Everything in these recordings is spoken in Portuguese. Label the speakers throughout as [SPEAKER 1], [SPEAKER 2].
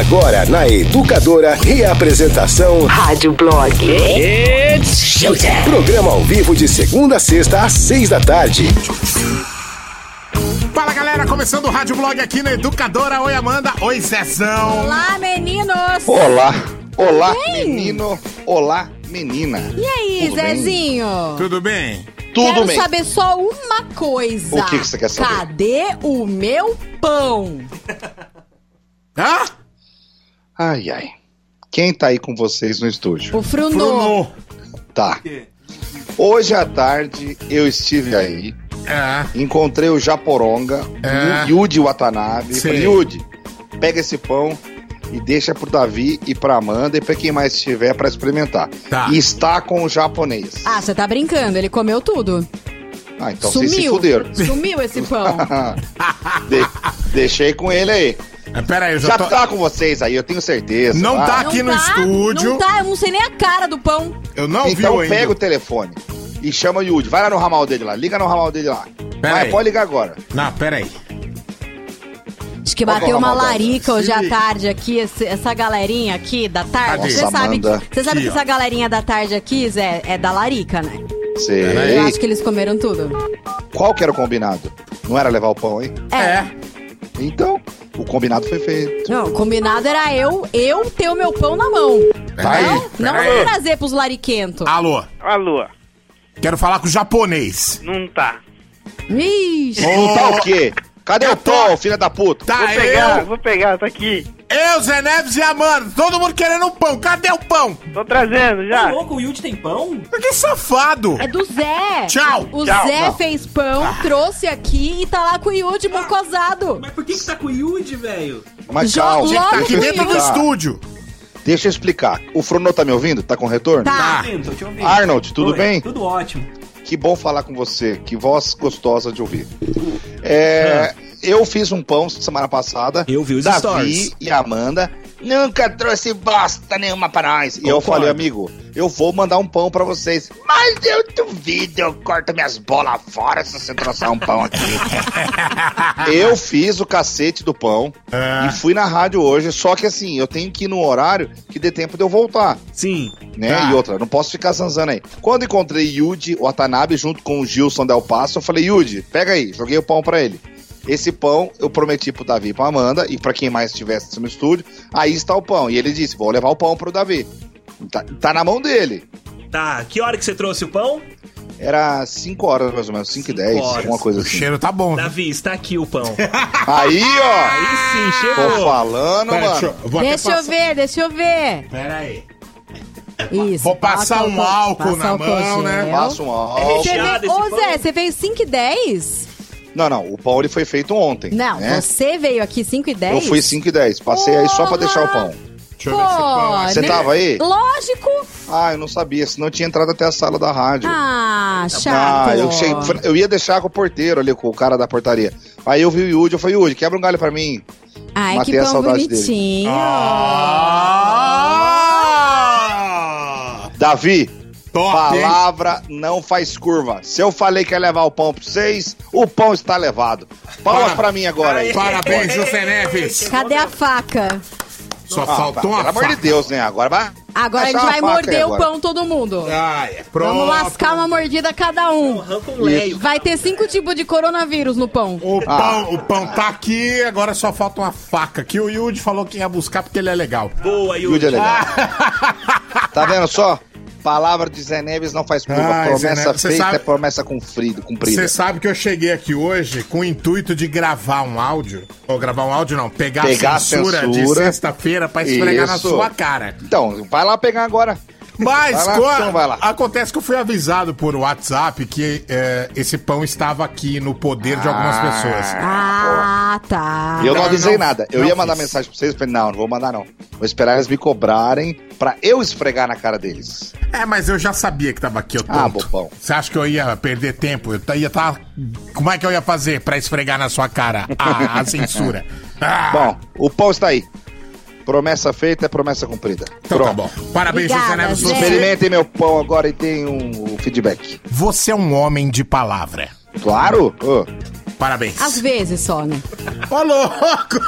[SPEAKER 1] Agora na Educadora Reapresentação Rádio Blog. It's showtime. Programa ao vivo de segunda a sexta às seis da tarde.
[SPEAKER 2] Fala galera, começando o Rádio Blog aqui na Educadora. Oi Amanda, oi Zezão.
[SPEAKER 3] Olá meninos.
[SPEAKER 4] Olá. Olá menino. Olá menina.
[SPEAKER 3] E aí Tudo Zezinho? Bem?
[SPEAKER 2] Tudo bem?
[SPEAKER 3] Tudo Quero bem. saber só uma coisa. O que, que você quer saber? Cadê o meu pão? Hã?
[SPEAKER 4] Ai, ai. Quem tá aí com vocês no estúdio?
[SPEAKER 3] O Fruno. Fruno.
[SPEAKER 4] Tá. Hoje à tarde eu estive aí. É. Encontrei o Japoronga, é. Yudi Watanabe. Falei, Yudi, pega esse pão e deixa pro Davi e pra Amanda e pra quem mais tiver para experimentar. Tá. E está com o japonês.
[SPEAKER 3] Ah, você tá brincando, ele comeu tudo.
[SPEAKER 4] Ah, então Sumiu. vocês se fuderam.
[SPEAKER 3] Sumiu esse pão.
[SPEAKER 4] De deixei com ele aí.
[SPEAKER 2] Ah, pera aí, eu
[SPEAKER 4] já, já tô... tá com vocês aí, eu tenho certeza.
[SPEAKER 2] Não lá. tá ah. aqui não no tá, estúdio.
[SPEAKER 3] Não tá, eu não sei nem a cara do pão.
[SPEAKER 2] Eu não
[SPEAKER 4] então, vi Então pega o telefone e chama o Yudi. Vai lá no ramal dele lá, liga no ramal dele lá.
[SPEAKER 2] Pera
[SPEAKER 4] Vai, aí. pode ligar agora.
[SPEAKER 2] Não, pera aí.
[SPEAKER 3] Acho que é bateu uma larica hoje à tarde aqui, essa galerinha aqui da tarde. Você sabe, você sabe que essa galerinha da tarde aqui, Zé, é da larica, né? Sei. Eu acho que eles comeram tudo.
[SPEAKER 4] Qual que era o combinado? Não era levar o pão, hein?
[SPEAKER 3] É. é.
[SPEAKER 4] Então, o combinado foi feito.
[SPEAKER 3] Não, o combinado era eu, eu ter o meu pão na mão. Peraí, tá não, não tá vou trazer pros lariquentos.
[SPEAKER 2] Alô,
[SPEAKER 5] Alô,
[SPEAKER 2] quero falar com o japonês.
[SPEAKER 5] não tá.
[SPEAKER 3] Ixi. Não
[SPEAKER 2] tá o quê? Cadê o pão, filha da puta?
[SPEAKER 5] Tá, Vou pegar, eu... vou pegar, tá aqui.
[SPEAKER 2] Eu, Zé Neves e a Mano, todo mundo querendo um pão. Cadê o pão?
[SPEAKER 5] Tô trazendo já. Tá
[SPEAKER 6] louco, o Yud tem pão?
[SPEAKER 2] Que safado.
[SPEAKER 3] É do Zé.
[SPEAKER 2] Tchau.
[SPEAKER 3] O
[SPEAKER 2] Tchau,
[SPEAKER 3] Zé não. fez pão, ah. trouxe aqui e tá lá com o Yud, ah. mocosado.
[SPEAKER 6] Mas por que que tá com o Yud, velho?
[SPEAKER 2] Mas Já- calma, Gente, tá aqui dentro do estúdio.
[SPEAKER 4] Deixa eu explicar. O Frono tá me ouvindo? Tá com retorno?
[SPEAKER 3] Tá.
[SPEAKER 4] tá. Tô te Arnold, tudo bem? Tudo ótimo. Que bom falar com você. Que voz gostosa de ouvir. É, é. eu fiz um pão semana passada. Eu vi os Davi stories. e Amanda Nunca trouxe bosta nenhuma pra nós. E eu falei, amigo, eu vou mandar um pão pra vocês. Mas eu duvido, eu corto minhas bolas fora se você trouxer um pão aqui. eu fiz o cacete do pão ah. e fui na rádio hoje, só que assim, eu tenho que ir num horário que dê tempo de eu voltar.
[SPEAKER 2] Sim.
[SPEAKER 4] Né? Ah. E outra, não posso ficar zanzando aí. Quando encontrei Yuji Watanabe junto com o Gilson Del Passo, eu falei, Yuji, pega aí. Joguei o pão pra ele. Esse pão eu prometi pro Davi e pra Amanda, e para quem mais estivesse no estúdio, aí está o pão. E ele disse: vou levar o pão pro Davi. Tá, tá na mão dele.
[SPEAKER 6] Tá, que hora que você trouxe o pão?
[SPEAKER 4] Era 5 horas, mais ou menos, 5 e 10,
[SPEAKER 2] alguma coisa assim. O cheiro tá bom.
[SPEAKER 6] Davi, está aqui o pão.
[SPEAKER 4] Aí,
[SPEAKER 3] ó. Aí sim, chegou.
[SPEAKER 4] Tô falando,
[SPEAKER 2] Pera,
[SPEAKER 4] mano.
[SPEAKER 3] Deixa, eu, vou deixa eu ver, deixa
[SPEAKER 2] eu ver. Pera aí. Isso, Vou passar um álcool na mão, né?
[SPEAKER 4] Passa um álcool. Ô,
[SPEAKER 3] Zé, você veio 5 e 10?
[SPEAKER 4] Não, não. O pão ele foi feito ontem. Não,
[SPEAKER 3] né? você veio aqui 5 e 10?
[SPEAKER 4] Eu fui 5 e 10. Passei Porra. aí só pra deixar o pão.
[SPEAKER 3] Deixa
[SPEAKER 4] Você tava aí?
[SPEAKER 3] Lógico!
[SPEAKER 4] Ah, eu não sabia, senão eu tinha entrado até a sala da rádio.
[SPEAKER 3] Ah, ah chato.
[SPEAKER 4] Ah, eu, cheguei, eu ia deixar com o porteiro ali, com o cara da portaria. Aí eu vi o Yudi, eu falei, Yudi, quebra um galho pra mim.
[SPEAKER 3] Ai, Matei que pão bonitinho. Ah!
[SPEAKER 4] Davi, Top, Palavra hein? não faz curva. Se eu falei que ia levar o pão pra vocês, o pão está levado. Palmas para, pra mim agora aí.
[SPEAKER 2] Parabéns, José
[SPEAKER 3] Neves. Cadê a faca?
[SPEAKER 2] Só ah, faltou uma faca.
[SPEAKER 4] Pelo amor de Deus, né? Agora
[SPEAKER 3] vai. Agora a gente vai morder o pão todo mundo.
[SPEAKER 2] Ah,
[SPEAKER 3] é. Pronto. Vamos lascar uma mordida cada um. É vai ter cinco tipos de coronavírus no pão.
[SPEAKER 2] O ah. pão, o pão tá aqui, agora só falta uma faca. Que o Yudi falou que ia buscar porque ele é legal.
[SPEAKER 4] Boa, Yudi. Yud é legal. Ah. tá vendo só? Palavra de Zé Neves não faz curva. Ah, promessa feita é sabe, é promessa cumprido, cumprida.
[SPEAKER 2] Você sabe que eu cheguei aqui hoje com o intuito de gravar um áudio. Ou gravar um áudio não, pegar, pegar a, censura a, censura de sexta-feira pra esfregar Isso. na sua cara.
[SPEAKER 4] Então, vai lá pegar agora.
[SPEAKER 2] Mas lá, acontece que eu fui avisado por WhatsApp que é, esse pão estava aqui no poder ah, de algumas ah, pessoas.
[SPEAKER 3] Ah, tá.
[SPEAKER 4] E eu não avisei não, nada. Eu ia mandar fiz. mensagem pra vocês, falei, não, não vou mandar não. Vou esperar eles me cobrarem pra eu esfregar na cara deles.
[SPEAKER 2] É, mas eu já sabia que tava aqui, eu ah, tonto. Ah, bobão. Você acha que eu ia perder tempo? Eu ia estar... Tá, como é que eu ia fazer pra esfregar na sua cara a, ah, a censura?
[SPEAKER 4] Ah. Bom, o pão está aí. Promessa feita é promessa cumprida.
[SPEAKER 2] Então tá
[SPEAKER 4] Pronto. tá
[SPEAKER 2] bom. Parabéns, José Neves.
[SPEAKER 4] Experimentem meu pão agora e tem um feedback.
[SPEAKER 2] Você é um homem de palavra.
[SPEAKER 4] Claro. Oh.
[SPEAKER 2] Parabéns.
[SPEAKER 3] Às vezes só, né?
[SPEAKER 2] Ô, louco!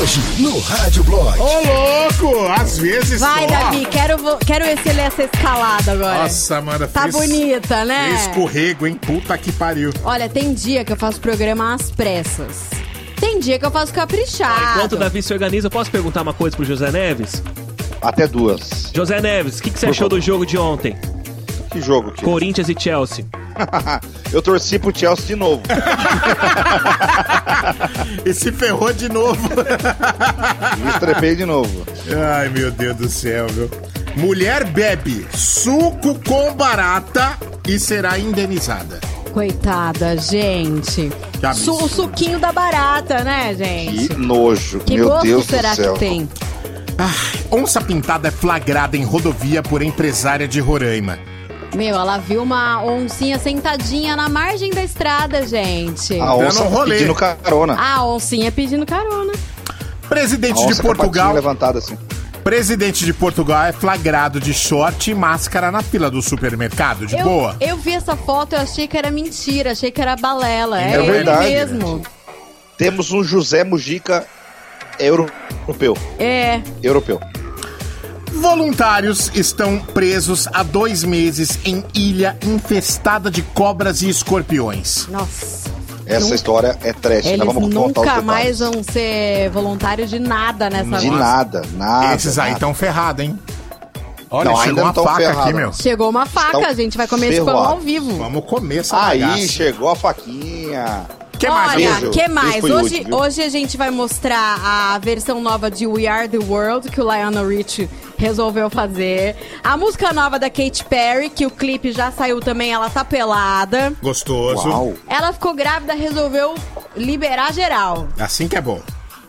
[SPEAKER 2] Hoje, no Rádio Blog. Ô, louco! Às vezes
[SPEAKER 3] Vai, só. Vai, Davi, quero, quero esse é essa escalada agora.
[SPEAKER 2] Nossa, mano.
[SPEAKER 3] Tá
[SPEAKER 2] fez,
[SPEAKER 3] bonita, né?
[SPEAKER 2] Escorrego, hein? Puta que pariu.
[SPEAKER 3] Olha, tem dia que eu faço programa às pressas. Tem dia que eu faço caprichar.
[SPEAKER 6] enquanto o Davi se organiza, eu posso perguntar uma coisa pro José Neves?
[SPEAKER 4] Até duas.
[SPEAKER 6] José Neves, o que, que, você Por achou favor. do jogo de ontem?
[SPEAKER 4] Que jogo? Que
[SPEAKER 6] Corinthians é? e Chelsea.
[SPEAKER 4] eu torci pro Chelsea de novo.
[SPEAKER 2] e se ferrou de novo.
[SPEAKER 4] Me estrepei de novo.
[SPEAKER 2] Ai, meu Deus do céu, viu? Mulher bebe suco com barata e será indenizada.
[SPEAKER 3] Coitada, gente. Su o suquinho da barata, né, gente?
[SPEAKER 4] Que nojo, que meu gosto Deus será que tem?
[SPEAKER 6] Ah, onça pintada é flagrada em rodovia por empresária de Roraima.
[SPEAKER 3] Meu, ela viu uma oncinha sentadinha na margem da estrada, gente.
[SPEAKER 4] A onça
[SPEAKER 3] pedindo carona. A oncinha pedindo carona.
[SPEAKER 6] Presidente de Portugal.
[SPEAKER 4] Levantada assim.
[SPEAKER 6] Presidente de Portugal é flagrado de short e máscara na fila do supermercado, de
[SPEAKER 3] eu,
[SPEAKER 6] boa.
[SPEAKER 3] Eu vi essa foto, eu achei que era mentira, achei que era balela. É, é ele verdade. mesmo.
[SPEAKER 4] Temos um José Mujica europeu.
[SPEAKER 3] É.
[SPEAKER 4] Europeu.
[SPEAKER 6] Voluntários estão presos há dois meses em ilha infestada de cobras e escorpiões.
[SPEAKER 3] Nossa.
[SPEAKER 4] Essa nunca... história é trash. Né? Eles vamos nunca
[SPEAKER 3] mais vão ser voluntários de nada nessa
[SPEAKER 4] De nada, nada.
[SPEAKER 2] Esses
[SPEAKER 4] aí
[SPEAKER 2] estão ferrados, hein? Olha, não, chegou uma faca ferrado. aqui, meu.
[SPEAKER 3] Chegou uma faca, Estão a gente vai comer ferrado. esse pão ao vivo.
[SPEAKER 4] Vamos comer essa Aí, bagaça. chegou a faquinha.
[SPEAKER 3] Que mais, Olha, que mais? Hoje, útil, hoje a gente vai mostrar a versão nova de We Are The World, que o Lionel Rich resolveu fazer. A música nova da Katy Perry, que o clipe já saiu também, ela tá pelada.
[SPEAKER 2] Gostoso. Uau.
[SPEAKER 3] Ela ficou grávida, resolveu liberar geral.
[SPEAKER 2] Assim que é bom.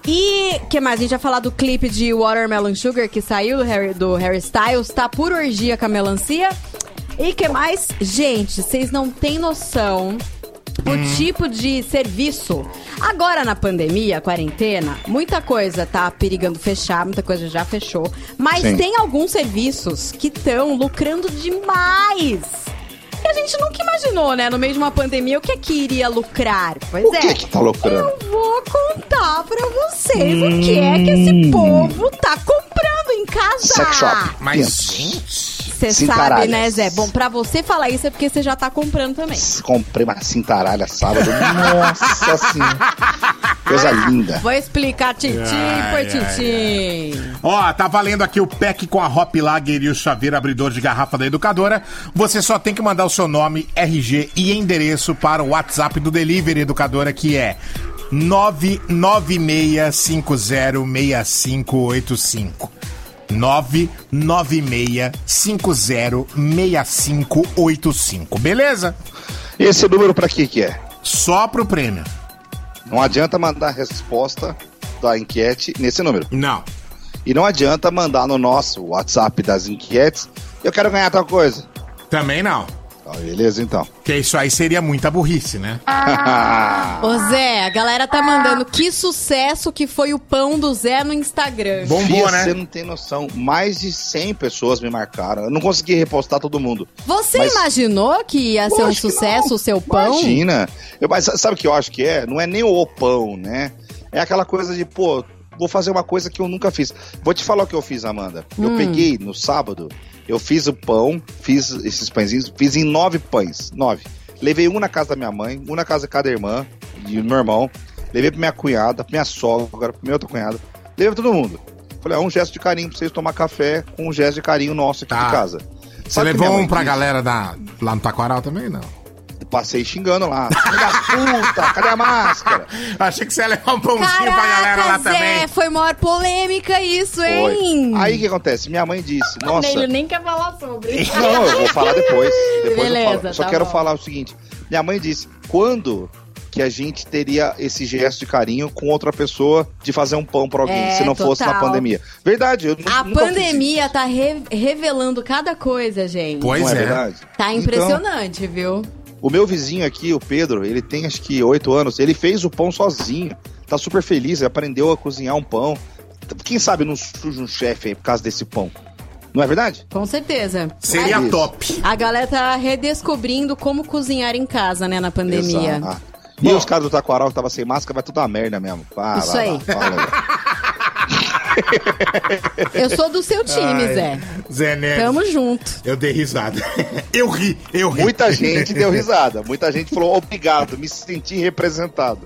[SPEAKER 3] E que mais? A gente vai falar do clipe de Watermelon Sugar que saiu do Harry, do Harry Styles, tá por orgia com a melancia. E que mais? Gente, vocês não têm noção o hum. tipo de serviço. Agora na pandemia, quarentena, muita coisa tá perigando fechar, muita coisa já fechou, mas Sim. tem alguns serviços que estão lucrando demais. E a gente nunca imaginou, né, no meio de uma pandemia, o que é que iria lucrar.
[SPEAKER 4] Pois o é. que é que tá lucrando?
[SPEAKER 3] Eu vou contar pra vocês hum... o que é que esse hum. povo tá comprando em casa. Sex shop. Mas, gente... Você sabe, né, Zé? Bom, pra você falar isso é porque você já tá comprando também.
[SPEAKER 4] Comprei uma assim, cintaralha é sábado. Nossa senhora. Coisa linda. Vou explicar, Titim, foi Titim. Ó, tá valendo aqui o pack com a Hop Lager e o chaveiro abridor de garrafa da educadora. Você só tem que mandar o seu nome, RG e endereço para o WhatsApp do Delivery Educadora, que é 996506585. 996506585, beleza? Esse é número para que que é? Só pro prêmio. Não adianta mandar a resposta da enquete nesse número. Não. E não adianta mandar no nosso WhatsApp das enquetes, eu quero ganhar tal coisa. Também não. Tá, beleza, então. Que isso aí seria muita burrice, né? Ô Zé, a galera tá mandando que sucesso que foi o pão do Zé no Instagram. boa né? Você não tem noção. Mais de 100 pessoas me marcaram. Eu não consegui repostar todo mundo. Você mas... imaginou que ia ser um sucesso o seu pão? Imagina. Eu, mas sabe o que eu acho que é? Não é nem o pão, né? É aquela coisa de, pô, vou fazer uma coisa que eu nunca fiz. Vou te falar o que eu fiz, Amanda. Eu hum. peguei no sábado eu fiz o pão, fiz esses pãezinhos, fiz em nove pães, nove. Levei um na casa da minha mãe, um na casa de cada irmã, e do meu irmão. Levei pra minha cunhada, pra minha sogra, pra minha outra cunhada. Levei pra todo mundo. Falei, é um gesto de carinho pra vocês tomar café com um gesto de carinho nosso aqui tá. de casa. Você Sabe levou um pra galera da, lá no Taquaral também, não? passei xingando lá. Filha puta, cadê a máscara? Achei que você ia levar um pãozinho Caraca, pra galera lá Zé, também. É, foi maior polêmica isso, hein? Foi. Aí o que acontece? Minha mãe disse, nossa... Ele nem quer falar sobre isso. Não, eu vou falar depois. depois Beleza, eu Só tá quero bom. falar o seguinte. Minha mãe disse, quando que a gente teria esse gesto de carinho com outra pessoa de fazer um pão pra alguém, é, se não total. fosse na pandemia. Verdade. Eu a pandemia tá re revelando cada coisa, gente. Pois não é. é. Tá então, impressionante, então, viu? O meu vizinho aqui, o Pedro, ele tem acho que oito anos, ele fez o pão sozinho. Tá super feliz, Ele aprendeu a cozinhar um pão. Quem sabe não surge um chefe aí por causa desse pão. Não é verdade? Com certeza. Seria top. A galera tá redescobrindo como cozinhar em casa, né, na pandemia. Exato. E Bom, os caras do Taquaral que tava sem máscara, vai tudo a merda mesmo. Vai, isso lá, aí. Lá, lá, Eu sou do seu time, Ai, Zé. Zé Neves. Tamo junto. Eu dei risada. Eu ri, eu ri. Muita gente deu risada. Muita gente falou obrigado, me senti representado.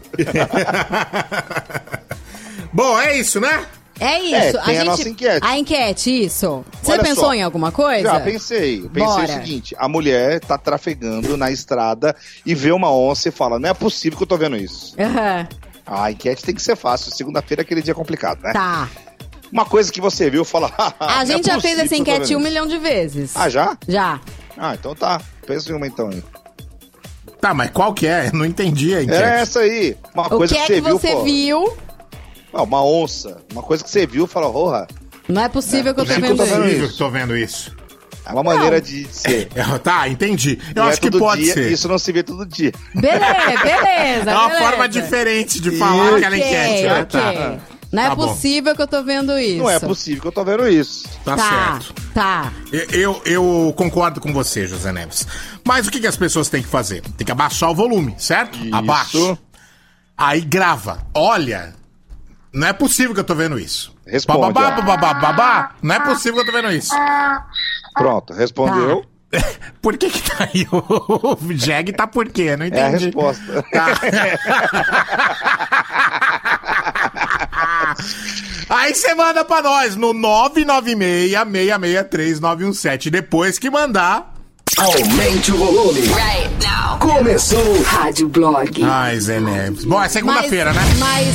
[SPEAKER 4] Bom, é isso, né? É, é isso. É, tem a, a gente... nossa enquete. A enquete, isso. Você Olha pensou só, em alguma coisa? Já pensei. Pensei Bora. o seguinte: a mulher tá trafegando na estrada e vê uma onça e fala: não é possível que eu tô vendo isso. Uhum. A enquete tem que ser fácil. Segunda-feira é aquele dia complicado, né? Tá. Uma coisa que você viu fala. Ah, a é gente é já fez essa enquete um milhão de vezes. Ah, já? Já. Ah, então tá. Pensa em uma então aí. Tá, mas qual que é? Não entendi a enquete. É essa aí. Uma o coisa que, que, é que você viu. Você viu? Ah, uma onça. Uma coisa que você viu e fala, porra. Não é possível é, que eu tô vendo, tô vendo isso. Que tô vendo isso. É uma maneira de, de ser. É, tá, entendi. Eu não é acho é que pode dia, ser. Isso não se vê todo dia. Beleza, beleza. É uma beleza. forma diferente de falar okay, aquela enquete. Né? Okay. Né? Tá. Não é tá é bom. possível que eu tô vendo isso. Não é possível que eu tô vendo isso. Tá, tá certo. Tá. Eu, eu concordo com você, José Neves. Mas o que, que as pessoas têm que fazer? Tem que abaixar o volume, certo? Isso. Abaixo. Aí grava. Olha, não é possível que eu tô vendo isso. Responde. Babá, babá, babá. Não é possível que eu tô vendo isso. Pronto, respondeu. Tá. Por que que tá aí o, o Jag tá por quê? Não entendi. É a resposta. Tá. Aí você manda pra nós no 996-663-917. Depois que mandar. Aumente o volume. Right now. Começou o Rádio Blog. Ai, Zé Neves. Bom, é segunda-feira, né? Mas.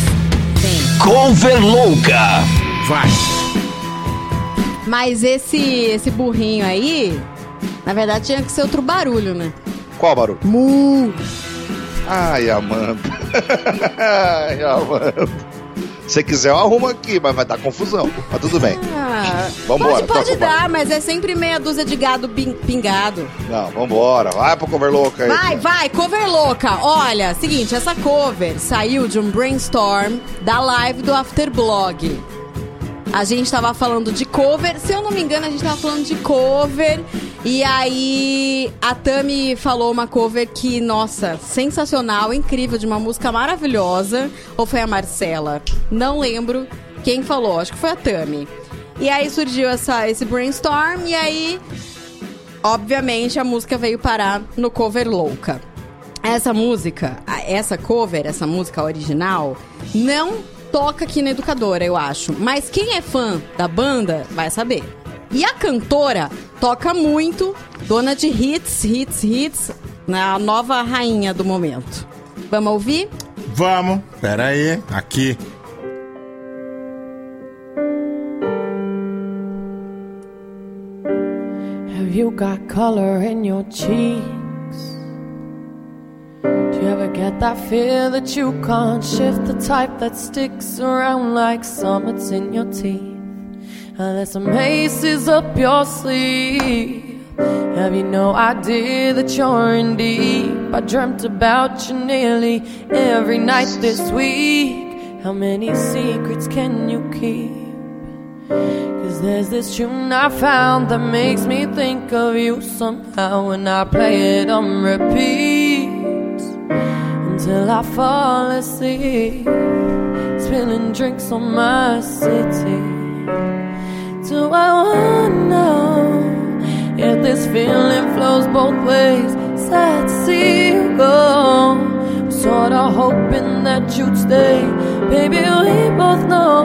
[SPEAKER 4] cover louca Vai. Mas esse, esse burrinho aí, na verdade tinha que ser outro barulho, né? Qual barulho? Mu. Ai, Amanda. Ai, Amanda. Se quiser, eu arrumo aqui, mas vai dar confusão. Mas tudo bem. Ah, vambora. Pode, pode dar, mas é sempre meia dúzia de gado pingado. Não, vambora. Vai pro cover louca aí. Vai, vai, cover louca. Olha, seguinte, essa cover saiu de um brainstorm da live do Afterblog. A gente tava falando de cover. Se eu não me engano, a gente tava falando de cover. E aí a Tami falou uma cover que, nossa, sensacional, incrível, de uma música maravilhosa. Ou foi a Marcela? Não lembro quem falou, acho que foi a Tami. E aí surgiu essa, esse brainstorm e aí, obviamente, a música veio parar no cover louca. Essa música, essa cover, essa música original, não toca aqui na Educadora, eu acho. Mas quem é fã da banda vai saber. E a cantora toca muito, dona de hits, hits, hits, na né? nova rainha do momento. Vamos ouvir? Vamos. peraí, aí, aqui. Have you got color in your cheek? Do you ever get that fear that you can't shift the type that sticks around like summits in your teeth? And there's some aces up your sleeve. Have you no idea that you're in deep? I dreamt about you nearly every night this week. How many secrets can you keep? Cause there's this tune I found that makes me think of you somehow when I play it on repeat till I fall asleep, spilling drinks on my city. Do I wanna know if this feeling flows both ways?
[SPEAKER 7] Sad go. sorta hoping that you'd stay. Baby, we both know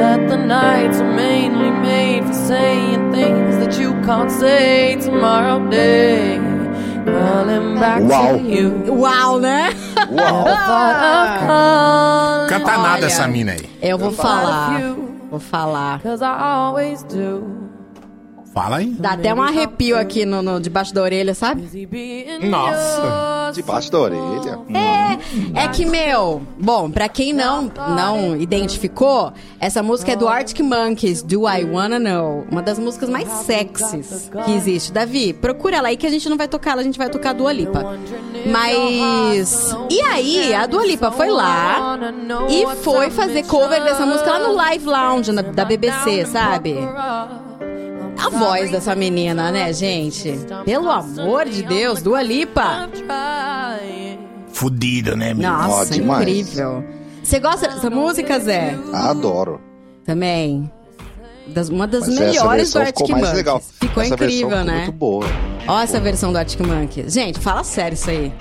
[SPEAKER 7] that the nights are mainly made for saying things that you can't say tomorrow day. Uau! Uau, né? Uau! Canta nada Olha, essa mina aí. Eu vou falar. Vou falar. Fala aí. Dá até um arrepio aqui no, no debaixo da orelha, sabe? Nossa. Debaixo da orelha. É, é que, meu, bom, pra quem não, não identificou, essa música é do Arctic Monkeys, Do I Wanna Know. Uma das músicas mais sexys que existe. Davi, procura ela aí que a gente não vai tocar ela, a gente vai tocar a Dua Lipa. Mas. E aí, a Dua Lipa foi lá e foi fazer cover dessa música lá no Live Lounge na, da BBC, sabe? A voz dessa menina, né, gente? Pelo amor de Deus, Dua Lipa. Fudida, né, menina? Nossa, incrível. Você gosta dessa música, Zé? Adoro. Também. Das, uma das Mas melhores do Arctic ficou mais Legal. Ficou essa incrível, né? Muito boa. Olha essa versão do Arctic Monkeys. Gente, fala sério isso aí.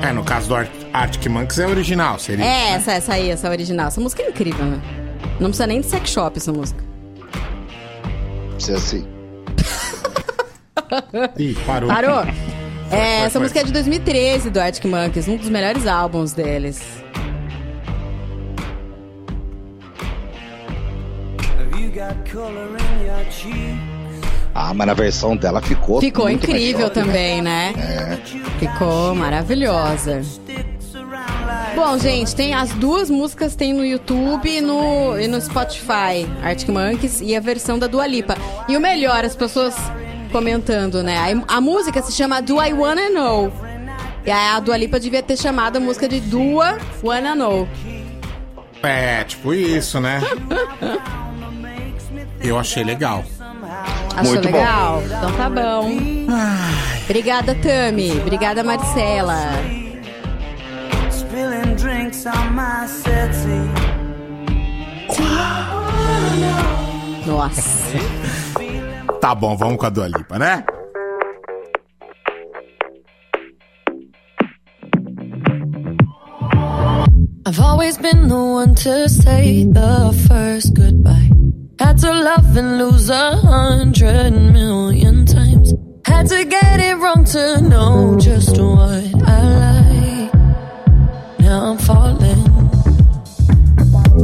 [SPEAKER 7] É, no caso do Arctic Monkeys é original, seria. É, né? essa, essa aí, essa original. Essa música é incrível, né? Não precisa nem de sex shop essa música você assim. Ih, parou. Parou. É, vai, essa vai, música é de 2013 do Arctic Monkeys, um dos melhores álbuns deles. Ah, mas na versão dela ficou. Ficou incrível melhor, né? também, né? né? É. Ficou maravilhosa. Bom, gente, tem as duas músicas tem no YouTube e no, e no Spotify, Arctic Monkeys e a versão da Dua Lipa. E o melhor, as pessoas comentando, né? A, a música se chama Do I Wanna Know. E a Dua Lipa devia ter chamado a música de Dua Wanna Know. É, tipo isso, né? Eu achei legal. Achou Muito legal? Bom. Então tá bom. Ai. Obrigada, Tami. Obrigada, Marcela. Nossa. tá bom, vamos com a Dua Lipa, né? I've always been the one to say the first goodbye. Had to love and lose a hundred million times. Had to get it wrong to know just what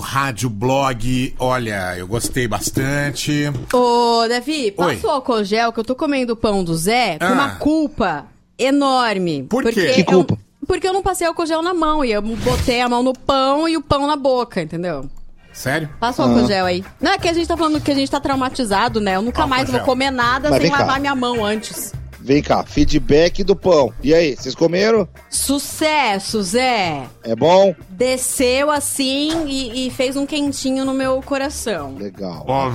[SPEAKER 7] rádio blog. Olha, eu gostei bastante.
[SPEAKER 8] Ô, Davi, passa o álcool gel que eu tô comendo o pão do Zé com uma ah. culpa enorme.
[SPEAKER 7] Por
[SPEAKER 8] quê? Que culpa? Eu, porque eu não passei álcool gel na mão e eu botei a mão no pão e o pão na boca, entendeu?
[SPEAKER 7] Sério?
[SPEAKER 8] Passa o álcool ah. gel aí. Não, é que a gente tá falando que a gente tá traumatizado, né? Eu nunca álcool mais gel. vou comer nada Mas sem lavar cá. minha mão antes.
[SPEAKER 7] Vem cá, feedback do pão. E aí, vocês comeram?
[SPEAKER 8] Sucesso, Zé!
[SPEAKER 7] É bom?
[SPEAKER 8] desceu assim e, e fez um quentinho no meu coração.
[SPEAKER 7] Legal.
[SPEAKER 9] Ó,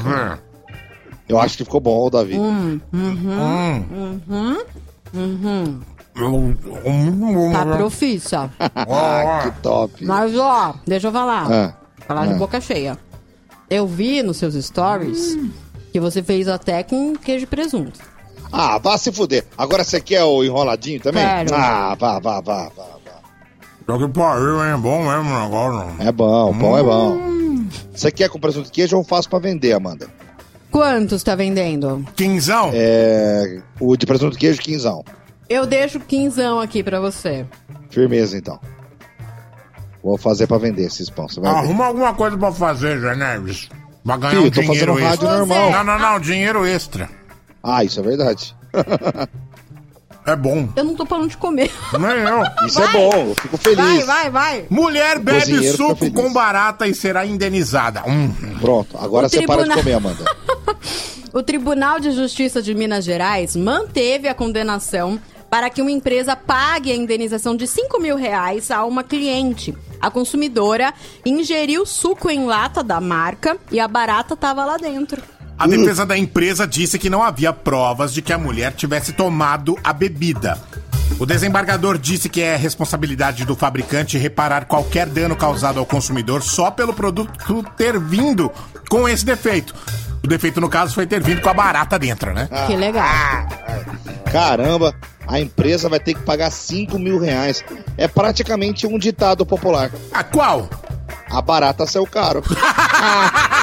[SPEAKER 7] Eu acho que ficou bom, Davi. Hum,
[SPEAKER 8] uhum, hum. uhum, uhum. Eu, eu né? Tá profissa.
[SPEAKER 7] ah, que top.
[SPEAKER 8] Mas ó, deixa eu falar. Ah, falar de ah. boca cheia. Eu vi nos seus stories hum. que você fez até com queijo e presunto.
[SPEAKER 7] Ah, vá se fuder. Agora você quer o enroladinho também? Quero. Ah, vá, vá, vá, vá.
[SPEAKER 9] Só que pariu, hein? É bom mesmo o negócio.
[SPEAKER 7] É bom, o pão hum. é bom. Hum. Você quer com presunto de queijo é, ou faço pra vender, Amanda?
[SPEAKER 8] Quantos tá vendendo?
[SPEAKER 7] Quinzão? É. O de presunto de queijo, quinzão.
[SPEAKER 8] Eu deixo quinzão aqui pra você.
[SPEAKER 7] Firmeza, então. Vou fazer pra vender esses pão.
[SPEAKER 9] Você vai Arruma ver. alguma coisa pra fazer, Janeves. Pra ganhar Fih, um tô dinheiro fazendo extra. rádio normal. Não,
[SPEAKER 7] não, não. Dinheiro extra. Ah, isso é verdade.
[SPEAKER 9] É bom.
[SPEAKER 8] Eu não tô falando de comer. Não
[SPEAKER 7] eu. Isso vai. é bom, eu fico feliz. Vai,
[SPEAKER 8] vai, vai.
[SPEAKER 9] Mulher bebe suco com barata e será indenizada.
[SPEAKER 7] Hum. Pronto, agora o você tribunal... para de comer, Amanda. o
[SPEAKER 8] Tribunal de Justiça de Minas Gerais manteve a condenação para que uma empresa pague a indenização de 5 mil reais a uma cliente. A consumidora ingeriu suco em lata da marca e a barata estava lá dentro.
[SPEAKER 9] A hum. defesa hum. da empresa disse que não havia provas de que a mulher tivesse tomado a bebida. O desembargador disse que é responsabilidade do fabricante reparar qualquer dano causado ao consumidor só pelo produto ter vindo com esse defeito. O defeito, no caso, foi ter vindo com a barata dentro, né?
[SPEAKER 8] que ah. legal.
[SPEAKER 7] caramba, a empresa vai ter que pagar 5 mil reais. É praticamente um ditado popular.
[SPEAKER 9] A qual?
[SPEAKER 7] A barata saiu caro.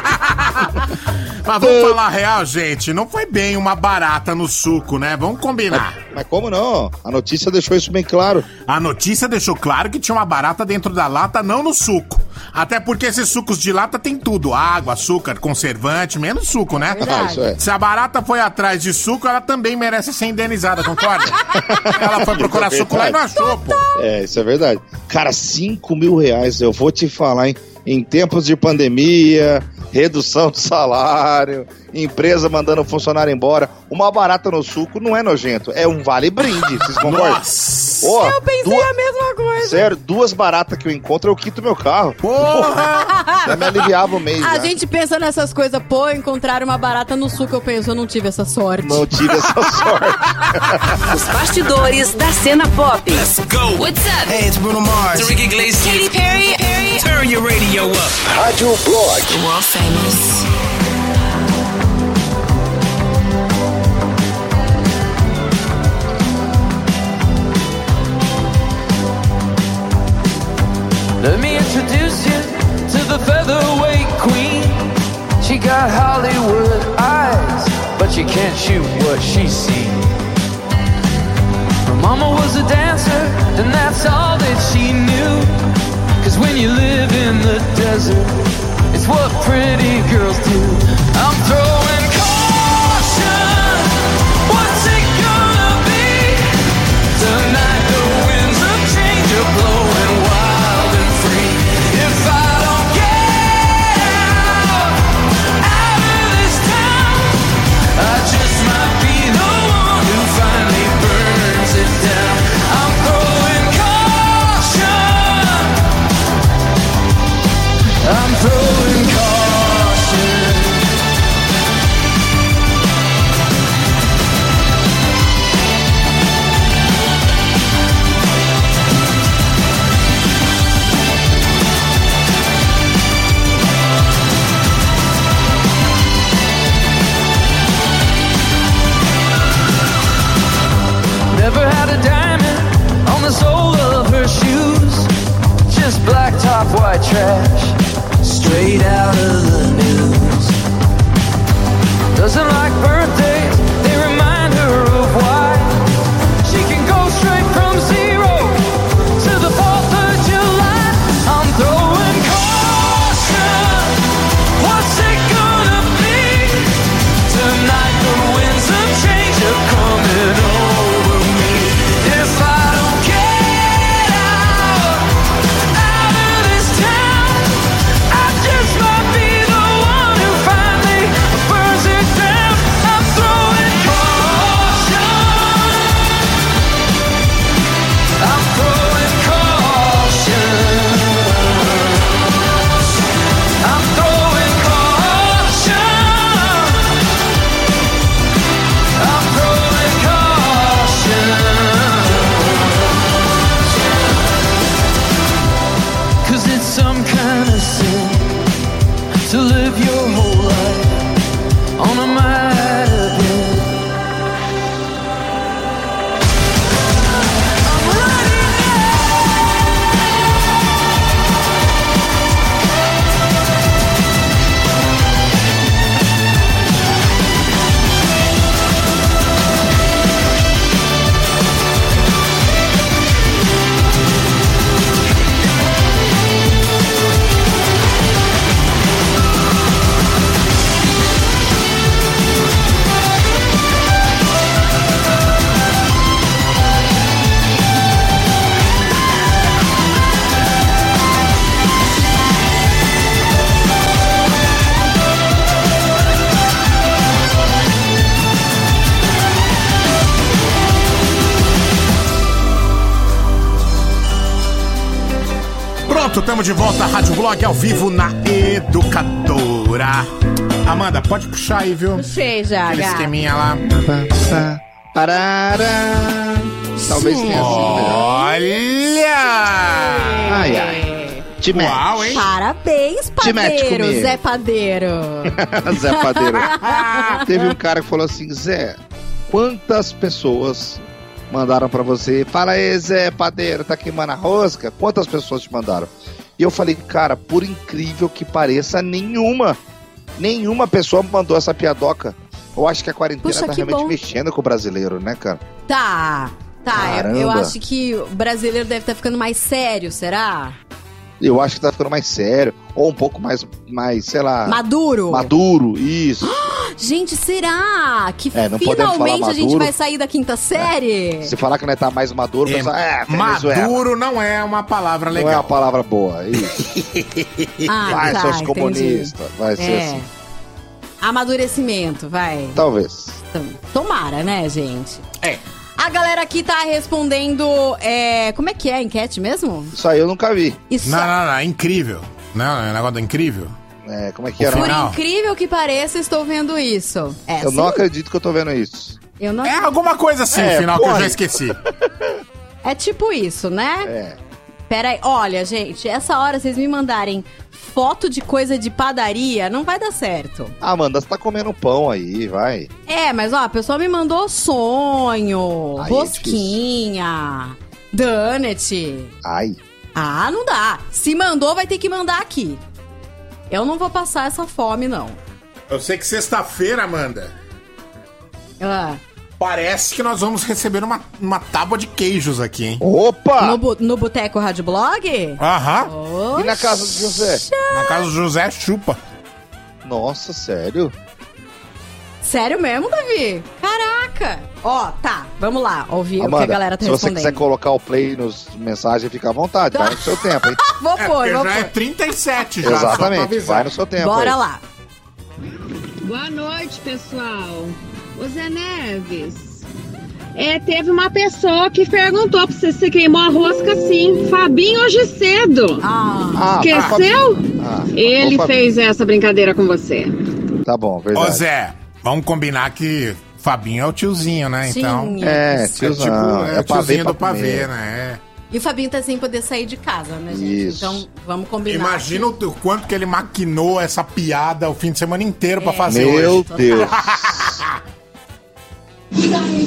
[SPEAKER 9] Mas vamos falar real, gente. Não foi bem uma barata no suco, né? Vamos combinar. Mas,
[SPEAKER 7] mas, como não? A notícia deixou isso bem claro.
[SPEAKER 9] A notícia deixou claro que tinha uma barata dentro da lata, não no suco. Até porque esses sucos de lata tem tudo: água, açúcar, conservante, menos suco, né? É ah, isso é. Se a barata foi atrás de suco, ela também merece ser indenizada, concorda? ela foi procurar é suco lá e não achou, pô.
[SPEAKER 7] É, isso é verdade. Cara, 5 mil reais, eu vou te falar, hein? em tempos de pandemia, redução de salário, empresa mandando funcionário embora. Uma barata no suco não é nojento, é um vale brinde, vocês concordam? Nossa!
[SPEAKER 8] Oh, eu pensei duas... a mesma coisa.
[SPEAKER 7] Sério, duas baratas que eu encontro, eu quito meu carro.
[SPEAKER 9] Porra!
[SPEAKER 7] já me aliviava o mês. A
[SPEAKER 8] já. Né? gente pensa nessas coisas, pô, encontrar uma barata no sul que eu penso, eu não tive essa sorte.
[SPEAKER 7] Não tive essa sorte.
[SPEAKER 10] Os bastidores da cena pop.
[SPEAKER 11] Let's go! What's up? Hey, it's Bruno Mars. It's Ricky Iglesias. Katy Perry. Perry. Turn your radio up. Rádio Blog. World famous. got Hollywood eyes, but you can't shoot what she sees. Her mama was a dancer, and that's all that she knew. Cause when you live in the desert, it's what pretty girls do. I'm throwing
[SPEAKER 9] Estamos de volta, Rádio Blog ao vivo na Educadora. Amanda, pode puxar aí, viu? Puxei já, Aquele esqueminha lá. Parará.
[SPEAKER 7] Talvez tenha sido.
[SPEAKER 9] Olha!
[SPEAKER 7] Ai, ai.
[SPEAKER 8] Uau, hein? Parabéns, padeiro, Zé Padeiro.
[SPEAKER 7] Zé Padeiro. Teve um cara que falou assim, Zé, quantas pessoas mandaram pra você? Fala aí, Zé Padeiro, tá queimando a rosca? Quantas pessoas te mandaram? E eu falei, cara, por incrível que pareça, nenhuma, nenhuma pessoa mandou essa piadoca. Eu acho que a quarentena Puxa, tá realmente bom. mexendo com o brasileiro, né, cara?
[SPEAKER 8] Tá, tá. É, eu, eu, acho que o brasileiro deve estar tá ficando mais sério, será?
[SPEAKER 7] Eu acho que tá ficando mais sério. Ou um pouco mais, mais sei lá.
[SPEAKER 8] Maduro.
[SPEAKER 7] Maduro, isso.
[SPEAKER 8] Gente, será que é, finalmente a gente vai sair da quinta é. série?
[SPEAKER 7] É. Se falar que não é tá mais maduro, é, pensa, é
[SPEAKER 9] maduro não é uma palavra legal.
[SPEAKER 7] Não é uma palavra boa. É ah, vai, tá, seus entendi. comunistas. Vai ser é. assim.
[SPEAKER 8] Amadurecimento, vai.
[SPEAKER 7] Talvez.
[SPEAKER 8] Então, tomara, né, gente?
[SPEAKER 9] É.
[SPEAKER 8] A galera aqui tá respondendo. É, como é que é a enquete mesmo?
[SPEAKER 7] Isso aí eu nunca vi. Isso...
[SPEAKER 9] Não, não, não. É incrível. Não, é um negócio incrível.
[SPEAKER 7] É, como é que era? Por
[SPEAKER 8] incrível que pareça, estou vendo isso.
[SPEAKER 7] É, eu sim? não acredito que eu estou vendo isso. Eu não...
[SPEAKER 9] É alguma coisa assim, é,
[SPEAKER 7] final, porra. que eu já esqueci.
[SPEAKER 8] É tipo isso, né? É.
[SPEAKER 7] Pera
[SPEAKER 8] aí, olha, gente, essa hora vocês me mandarem foto de coisa de padaria, não vai dar certo.
[SPEAKER 7] Ah, Amanda, você tá comendo pão aí, vai.
[SPEAKER 8] É, mas ó, a pessoa me mandou sonho, Ai, é rosquinha, é donut.
[SPEAKER 7] Ai.
[SPEAKER 8] Ah, não dá. Se mandou, vai ter que mandar aqui. Eu não vou passar essa fome, não.
[SPEAKER 9] Eu sei que sexta-feira, Amanda.
[SPEAKER 8] Ah.
[SPEAKER 9] Parece que nós vamos receber uma, uma tábua de queijos aqui, hein?
[SPEAKER 7] Opa!
[SPEAKER 8] No, bu no Boteco Rádio Blog?
[SPEAKER 9] Aham.
[SPEAKER 7] E na casa do José?
[SPEAKER 9] Na casa do José, chupa.
[SPEAKER 7] Nossa, sério?
[SPEAKER 8] Sério mesmo, Davi? Caraca! Ó, tá, vamos lá, ouvir Amanda, o que a galera
[SPEAKER 7] tá se
[SPEAKER 8] respondendo.
[SPEAKER 7] Se você quiser colocar o play nos mensagens, fica à vontade, vai no seu tempo, hein?
[SPEAKER 8] vou é, pôr, vou já pôr. é
[SPEAKER 9] 37 já,
[SPEAKER 7] Exatamente, vai no seu tempo.
[SPEAKER 8] Bora aí. lá. Boa noite, pessoal. Ô Zé Neves, é, teve uma pessoa que perguntou pra você se queimou a rosca sim. Fabinho hoje cedo. Ah. ah tá, Esqueceu? Ah, tá Ele fez essa brincadeira com você.
[SPEAKER 7] Tá bom, verdade. Ô
[SPEAKER 9] Zé, Vamos combinar que Fabinho é o tiozinho, né? Sim, então.
[SPEAKER 7] É, é tipo, tiozão, é, tipo, é, é o tiozinho do pavê, comer. né?
[SPEAKER 8] É. E o Fabinho tá sem poder sair de casa, né, gente? Isso. Então, vamos combinar.
[SPEAKER 9] Imagina aqui. o quanto que ele maquinou essa piada o fim de semana inteiro é. pra fazer
[SPEAKER 7] Meu hoje. Deus.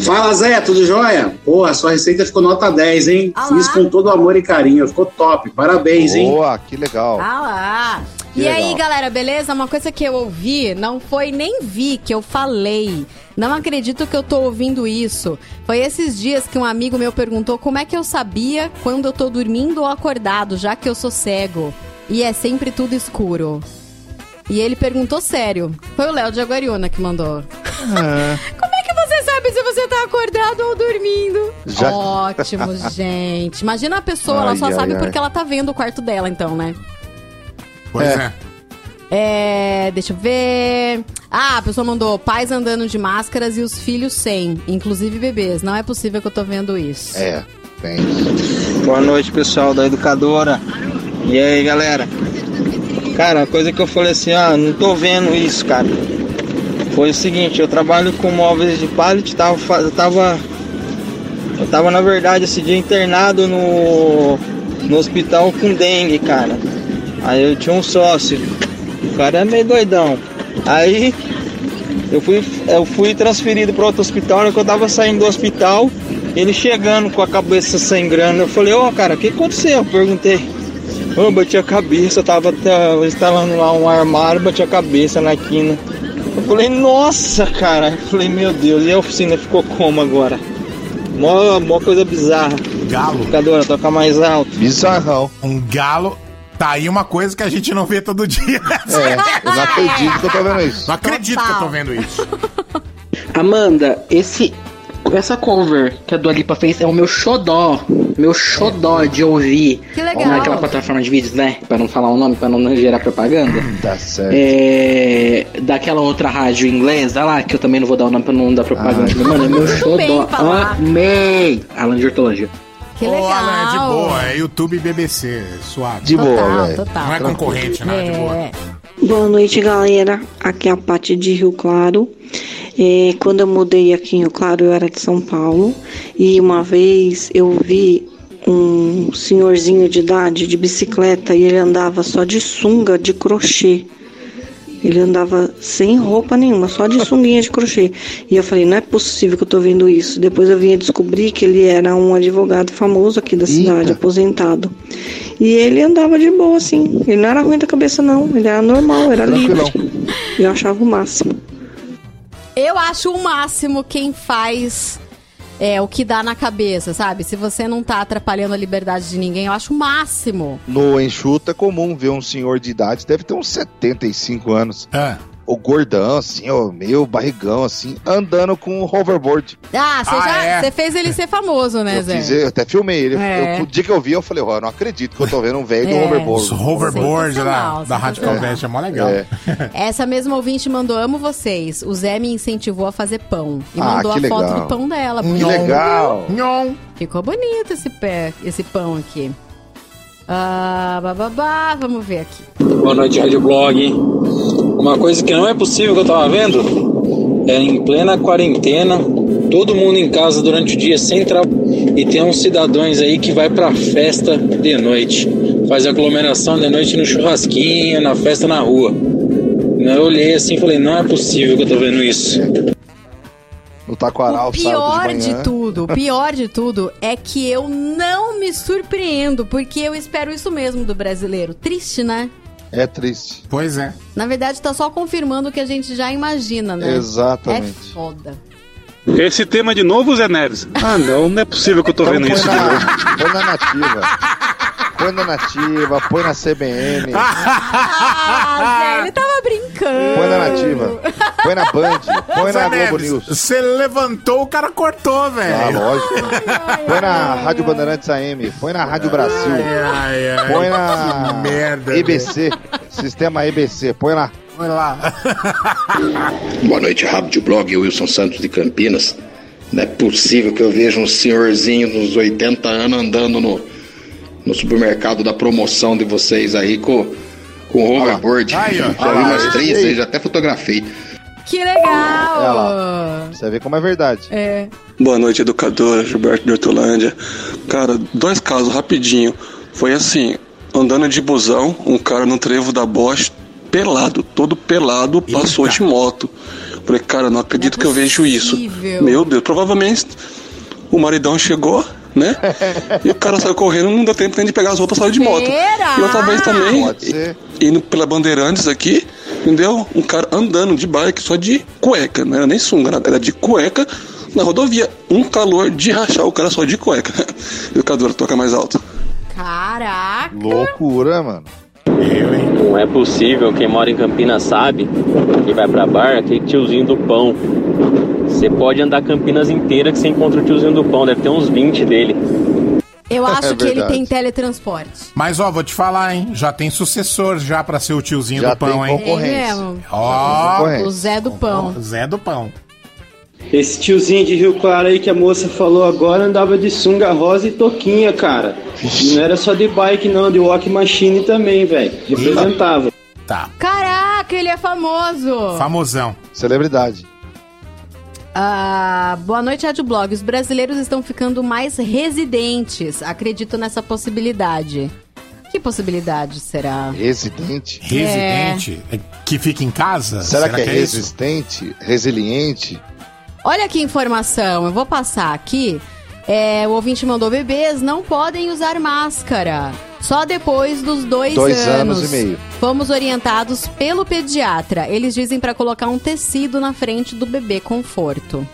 [SPEAKER 7] Fala Zé, tudo jóia? Porra, sua receita ficou nota 10, hein? Fiz com todo amor e carinho, ficou top, parabéns, Boa, hein?
[SPEAKER 9] Boa, que legal.
[SPEAKER 8] Ah lá e legal. aí, galera, beleza? Uma coisa que eu ouvi, não foi nem vi que eu falei. Não acredito que eu tô ouvindo isso. Foi esses dias que um amigo meu perguntou como é que eu sabia quando eu tô dormindo ou acordado, já que eu sou cego. E é sempre tudo escuro. E ele perguntou sério. Foi o Léo de Aguariona que mandou. É. como é que você sabe se você tá acordado ou dormindo? Já... Ótimo, gente. Imagina a pessoa, ai, ela só ai, sabe ai. porque ela tá vendo o quarto dela, então, né?
[SPEAKER 9] Pois é. é.
[SPEAKER 8] É, deixa eu ver. Ah, a pessoa mandou pais andando de máscaras e os filhos sem, inclusive bebês. Não é possível que eu tô vendo isso.
[SPEAKER 7] É,
[SPEAKER 12] tem. Boa noite, pessoal da educadora. E aí, galera? Cara, a coisa que eu falei assim, ah, não tô vendo isso, cara. Foi o seguinte, eu trabalho com móveis de pallet, tava, eu tava. Eu tava, na verdade, esse dia internado no, no hospital com dengue, cara. Aí eu tinha um sócio, o cara é meio doidão. Aí eu fui, eu fui transferido para outro hospital, na que eu tava saindo do hospital, ele chegando com a cabeça sem grana, eu falei, ô oh, cara, o que aconteceu? Eu perguntei. Eu bati a cabeça, tava instalando lá um armário, bati a cabeça na quina. Eu falei, nossa, cara. Eu falei, meu Deus, e a oficina ficou como agora? Mó, mó coisa bizarra.
[SPEAKER 9] Galo.
[SPEAKER 12] Ficadora, toca mais alto.
[SPEAKER 9] Bizarrão. Um galo Tá aí uma coisa que a gente não vê todo dia. É,
[SPEAKER 7] eu não acredito que eu tô vendo isso.
[SPEAKER 9] Não acredito Total. que
[SPEAKER 7] eu tô vendo isso.
[SPEAKER 13] Amanda,
[SPEAKER 9] esse
[SPEAKER 13] essa cover que a Dua Lipa fez é o meu xodó. Meu xodó de ouvir. Que legal. Naquela plataforma de vídeos, né? Pra não falar o nome, pra não gerar propaganda.
[SPEAKER 7] Hum, tá
[SPEAKER 13] certo. É, daquela outra rádio inglesa lá, que eu também não vou dar o nome pra não dar propaganda. Ah. Mano, é meu xodó. Amei! Alan de Hortologia.
[SPEAKER 9] Que é legal. Olha, de boa, é YouTube e BBC, suave.
[SPEAKER 7] De total,
[SPEAKER 9] boa, velho. Total. Não é concorrente, né? É. De boa. É.
[SPEAKER 14] Boa noite, galera. Aqui é a parte de Rio Claro. É, quando eu mudei aqui em Rio Claro, eu era de São Paulo. E uma vez eu vi um senhorzinho de idade de bicicleta e ele andava só de sunga de crochê. Ele andava sem roupa nenhuma, só de sunguinha de crochê. E eu falei, não é possível que eu tô vendo isso. Depois eu vim a descobrir que ele era um advogado famoso aqui da cidade, Eita. aposentado. E ele andava de boa, assim. Ele não era ruim da cabeça, não. Ele era normal, era Tranquilão. livre. Eu achava o máximo.
[SPEAKER 8] Eu acho o máximo quem faz é, o que dá na cabeça, sabe? Se você não tá atrapalhando a liberdade de ninguém, eu acho o máximo.
[SPEAKER 7] No enxuta é comum ver um senhor de idade, deve ter uns 75 anos. Ah o gordão, assim, ó, meio barrigão, assim, andando com um hoverboard.
[SPEAKER 8] Ah, você ah, já. É? Você é? fez ele ser famoso, né,
[SPEAKER 7] eu
[SPEAKER 8] Zé?
[SPEAKER 7] Fiz, eu até filmei ele. É. Eu, o dia que eu vi, eu falei, ó, oh, não acredito que eu tô vendo um velho é. do hoverboard. Os
[SPEAKER 9] hoverboard da, da Radical Dash é mó legal. É.
[SPEAKER 8] Essa mesma ouvinte mandou: amo vocês. O Zé me incentivou a fazer pão. E ah, mandou a legal. foto do pão dela.
[SPEAKER 7] Que legal!
[SPEAKER 8] Ficou bonito esse, pé, esse pão aqui. Ah, bababá, vamos ver aqui.
[SPEAKER 13] Boa noite, Rádio Blog. Uma coisa que não é possível que eu tava vendo é em plena quarentena, todo mundo em casa durante o dia sem trabalho. E tem uns cidadãos aí que vai pra festa de noite. Faz aglomeração de noite no churrasquinho, na festa na rua. Eu olhei assim e falei, não é possível que eu tô vendo isso
[SPEAKER 7] no taquaral. O
[SPEAKER 8] pior de, de, tudo,
[SPEAKER 7] o
[SPEAKER 8] pior de tudo é que eu não me surpreendo, porque eu espero isso mesmo do brasileiro. Triste, né?
[SPEAKER 7] É triste.
[SPEAKER 9] Pois é.
[SPEAKER 8] Na verdade, tá só confirmando o que a gente já imagina, né?
[SPEAKER 7] Exatamente.
[SPEAKER 8] É foda.
[SPEAKER 9] Esse tema de novo, Zé Neves?
[SPEAKER 7] Ah, não, não é possível que eu tô então vendo isso na, de novo. Põe na nativa. Põe na nativa, põe na CBN. ah,
[SPEAKER 8] Zé, ele tava
[SPEAKER 7] Cano. Põe na nativa. Põe na Band. Põe na Neves, Globo News.
[SPEAKER 9] Você levantou, o cara cortou, velho. Ah,
[SPEAKER 7] lógico. Ai, põe na ai, Rádio Bandeirantes AM. Põe na Rádio Brasil. Põe na. merda. EBC. Sistema EBC. Põe lá. Põe
[SPEAKER 9] lá.
[SPEAKER 15] Boa noite, Rádio Blog. Wilson Santos de Campinas. Não é possível que eu veja um senhorzinho dos 80 anos andando no, no supermercado da promoção de vocês aí com com hoverboard. já vi umas três aí, já até fotografei.
[SPEAKER 8] Que legal! É lá.
[SPEAKER 7] Você vê como é verdade.
[SPEAKER 8] É.
[SPEAKER 16] Boa noite, educadora Gilberto de Hortolândia. Cara, dois casos rapidinho. Foi assim, andando de busão, um cara no trevo da Bosch, pelado, todo pelado, passou Eita. de moto. Falei, cara, não acredito não é que eu vejo isso. Meu Deus, provavelmente o maridão chegou, né? E o cara saiu correndo, não deu tempo nem de pegar as roupas, saiu de moto. E outra vez também, indo pela Bandeirantes aqui, entendeu? Um cara andando de bike só de cueca, não era nem sunga, era de cueca na rodovia. Um calor de rachar o cara só de cueca. E o cara toca mais alto.
[SPEAKER 8] Caraca!
[SPEAKER 9] Loucura, mano.
[SPEAKER 17] Não é possível, quem mora em Campinas sabe, que vai pra bar, aquele tiozinho do pão. Você pode andar Campinas inteira que você encontra o tiozinho do pão, deve ter uns 20 dele.
[SPEAKER 8] Eu é acho é que ele tem teletransporte.
[SPEAKER 9] Mas ó, vou te falar, hein? Já tem sucessor já para ser o tiozinho já do pão, hein?
[SPEAKER 8] É, ó, o Zé do Pão.
[SPEAKER 9] O Zé do Pão.
[SPEAKER 16] Esse tiozinho de Rio Claro aí que a moça falou agora andava de sunga rosa e toquinha, cara. E não era só de bike, não, de walk machine também, velho. Representava.
[SPEAKER 8] Tá. Caraca, ele é famoso!
[SPEAKER 9] Famosão.
[SPEAKER 7] Celebridade.
[SPEAKER 8] Ah, boa noite, Rádio Blog. Os brasileiros estão ficando mais residentes. Acredito nessa possibilidade. Que possibilidade será?
[SPEAKER 7] Residente? É.
[SPEAKER 9] Residente? É. Que fica em casa?
[SPEAKER 7] Será, será que, é que, é, é resistente? Resiliente?
[SPEAKER 8] Olha que informação, eu vou passar aqui. É, o ouvinte mandou bebês não podem usar máscara. Só depois dos dois, dois anos. anos e meio. Fomos orientados pelo pediatra. Eles dizem para colocar um tecido na frente do bebê conforto.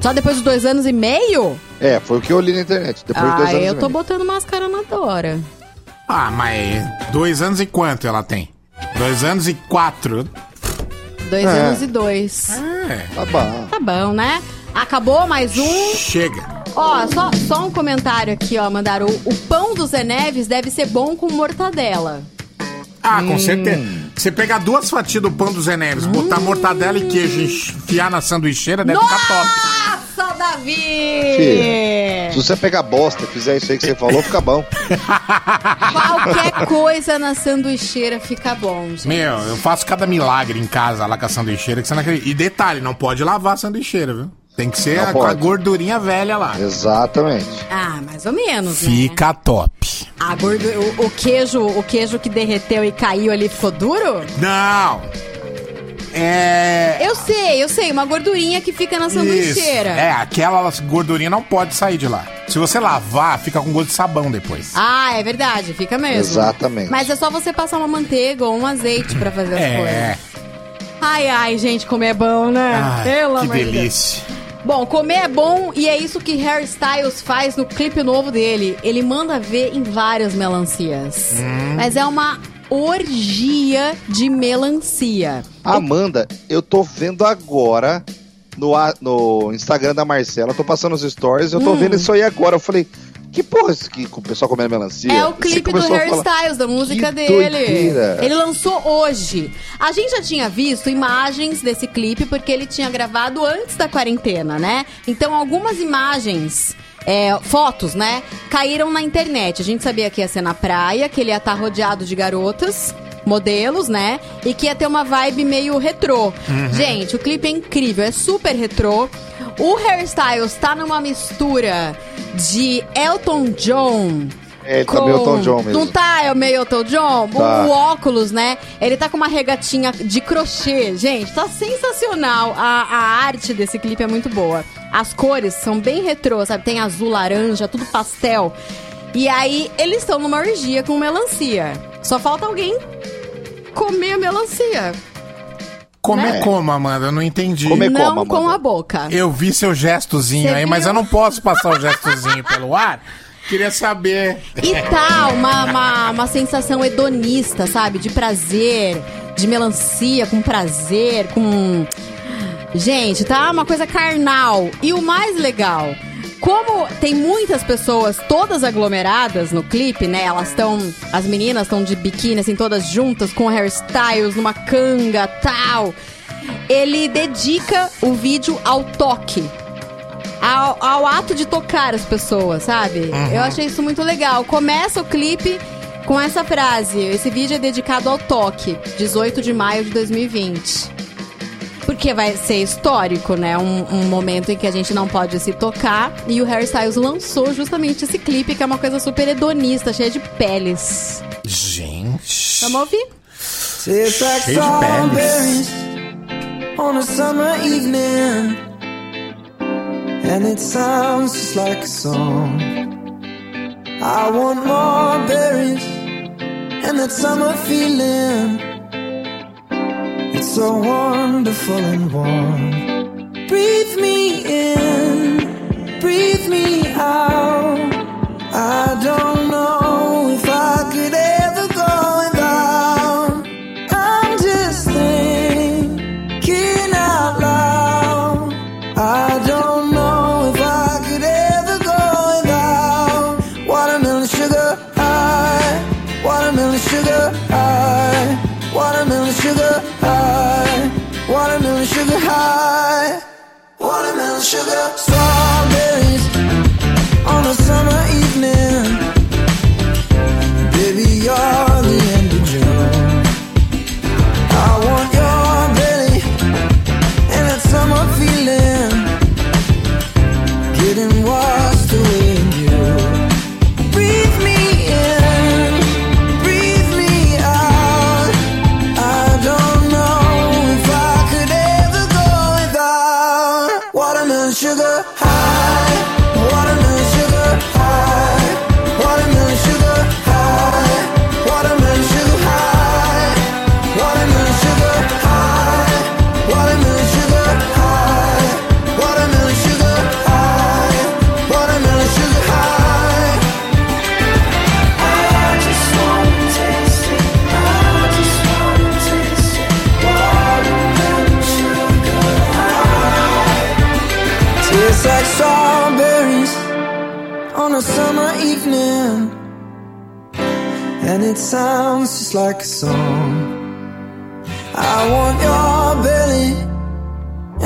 [SPEAKER 8] Só depois dos dois anos e meio?
[SPEAKER 7] É, foi o que eu li na internet.
[SPEAKER 8] Depois ah,
[SPEAKER 7] dois
[SPEAKER 8] anos eu tô botando máscara na Dora.
[SPEAKER 9] Ah, mas dois anos e quanto ela tem? Dois anos e quatro.
[SPEAKER 8] Dois é. anos e dois. Ah, é. Tá bom. Tá bom, né? Acabou mais um.
[SPEAKER 9] Chega.
[SPEAKER 8] Ó, só, só um comentário aqui, ó, mandaram. O, o pão do Zé Neves deve ser bom com mortadela.
[SPEAKER 9] Ah, com hum. certeza. Você pegar duas fatias do pão do Zé Neves, botar hum. mortadela e queijo e enfiar na sanduicheira, deve ficar top.
[SPEAKER 8] Nossa,
[SPEAKER 7] Davi! Se você pegar bosta e fizer isso aí que você falou, fica bom.
[SPEAKER 8] Qualquer coisa na sanduicheira fica bom, gente.
[SPEAKER 9] Meu, eu faço cada milagre em casa lá com a sanduicheira que você não acredita. E detalhe, não pode lavar a sanduicheira, viu? Tem que ser a, a, gordurinha velha lá.
[SPEAKER 7] Exatamente.
[SPEAKER 8] Ah, mais ou menos.
[SPEAKER 9] Né? Fica né? top.
[SPEAKER 8] A gordura, o, o, queijo, o queijo que derreteu e caiu ali ficou duro?
[SPEAKER 9] Não. É.
[SPEAKER 8] Eu sei, eu sei, uma gordurinha que fica na sanduicheira.
[SPEAKER 9] É, aquela gordurinha não pode sair de lá. Se você lavar, fica com gosto de sabão depois.
[SPEAKER 8] Ah, é verdade, fica mesmo.
[SPEAKER 7] Exatamente.
[SPEAKER 8] Mas é só você passar uma manteiga ou um azeite para fazer as é. coisas. É. Ai, ai, gente, como é bom,
[SPEAKER 9] né? Ai, Pelo que amor delícia. Deus.
[SPEAKER 8] Bom, comer é bom e é isso que Hairstyles faz no clipe novo dele. Ele manda ver em várias melancias. Hum. Mas é uma orgia de melancia.
[SPEAKER 7] Amanda, eu tô vendo agora no, no Instagram da Marcela, tô passando os stories, eu tô hum. vendo isso aí agora. Eu falei, que porra isso que o pessoal comendo melancia?
[SPEAKER 8] É o clipe do Harry Styles, da música dele. Doideira. Ele lançou hoje. A gente já tinha visto imagens desse clipe, porque ele tinha gravado antes da quarentena, né? Então, algumas imagens. É, fotos, né? Caíram na internet. A gente sabia que ia ser na praia, que ele ia estar tá rodeado de garotas modelos, né? E que ia ter uma vibe meio retrô. Uhum. Gente, o clipe é incrível, é super retrô. O hairstyles tá numa mistura de Elton John. É,
[SPEAKER 7] ele tá com... tá meio Elton John mesmo. Não
[SPEAKER 8] tá é meio Elton John? Tá. O, o, óculos, né? Ele tá com uma regatinha de crochê. Gente, tá sensacional. A, a arte desse clipe é muito boa. As cores são bem retrô, sabe? Tem azul, laranja, tudo pastel. E aí, eles estão numa orgia com melancia. Só falta alguém comer a melancia.
[SPEAKER 9] Comer né? como, Amanda? Eu não entendi. Comer
[SPEAKER 8] não como, com a boca.
[SPEAKER 9] Eu vi seu gestozinho Você aí, viu? mas eu não posso passar o gestozinho pelo ar. Queria saber.
[SPEAKER 8] E tal, tá uma, uma, uma sensação hedonista, sabe? De prazer, de melancia, com prazer, com. Gente, tá uma coisa carnal. E o mais legal como tem muitas pessoas todas aglomeradas no clipe, né? Elas estão. As meninas estão de biquíni, assim, todas juntas, com hairstyles, numa canga tal. Ele dedica o vídeo ao toque. Ao, ao ato de tocar as pessoas, sabe? Uhum. Eu achei isso muito legal. Começa o clipe com essa frase. Esse vídeo é dedicado ao toque, 18 de maio de 2020. Porque vai ser histórico, né? Um, um, momento em que a gente não pode se tocar. E o Harry Styles lançou justamente esse clipe, que é uma coisa super hedonista, cheia de peles.
[SPEAKER 7] Gente.
[SPEAKER 8] Vamos ouvir? Cheia
[SPEAKER 18] like strawberries On a summer evening, and it sounds just like a song. I want more berries and that summer feeling. It's so wonderful and warm. Breathe me in, breathe me out. I don't it sounds just like a song. I want your belly,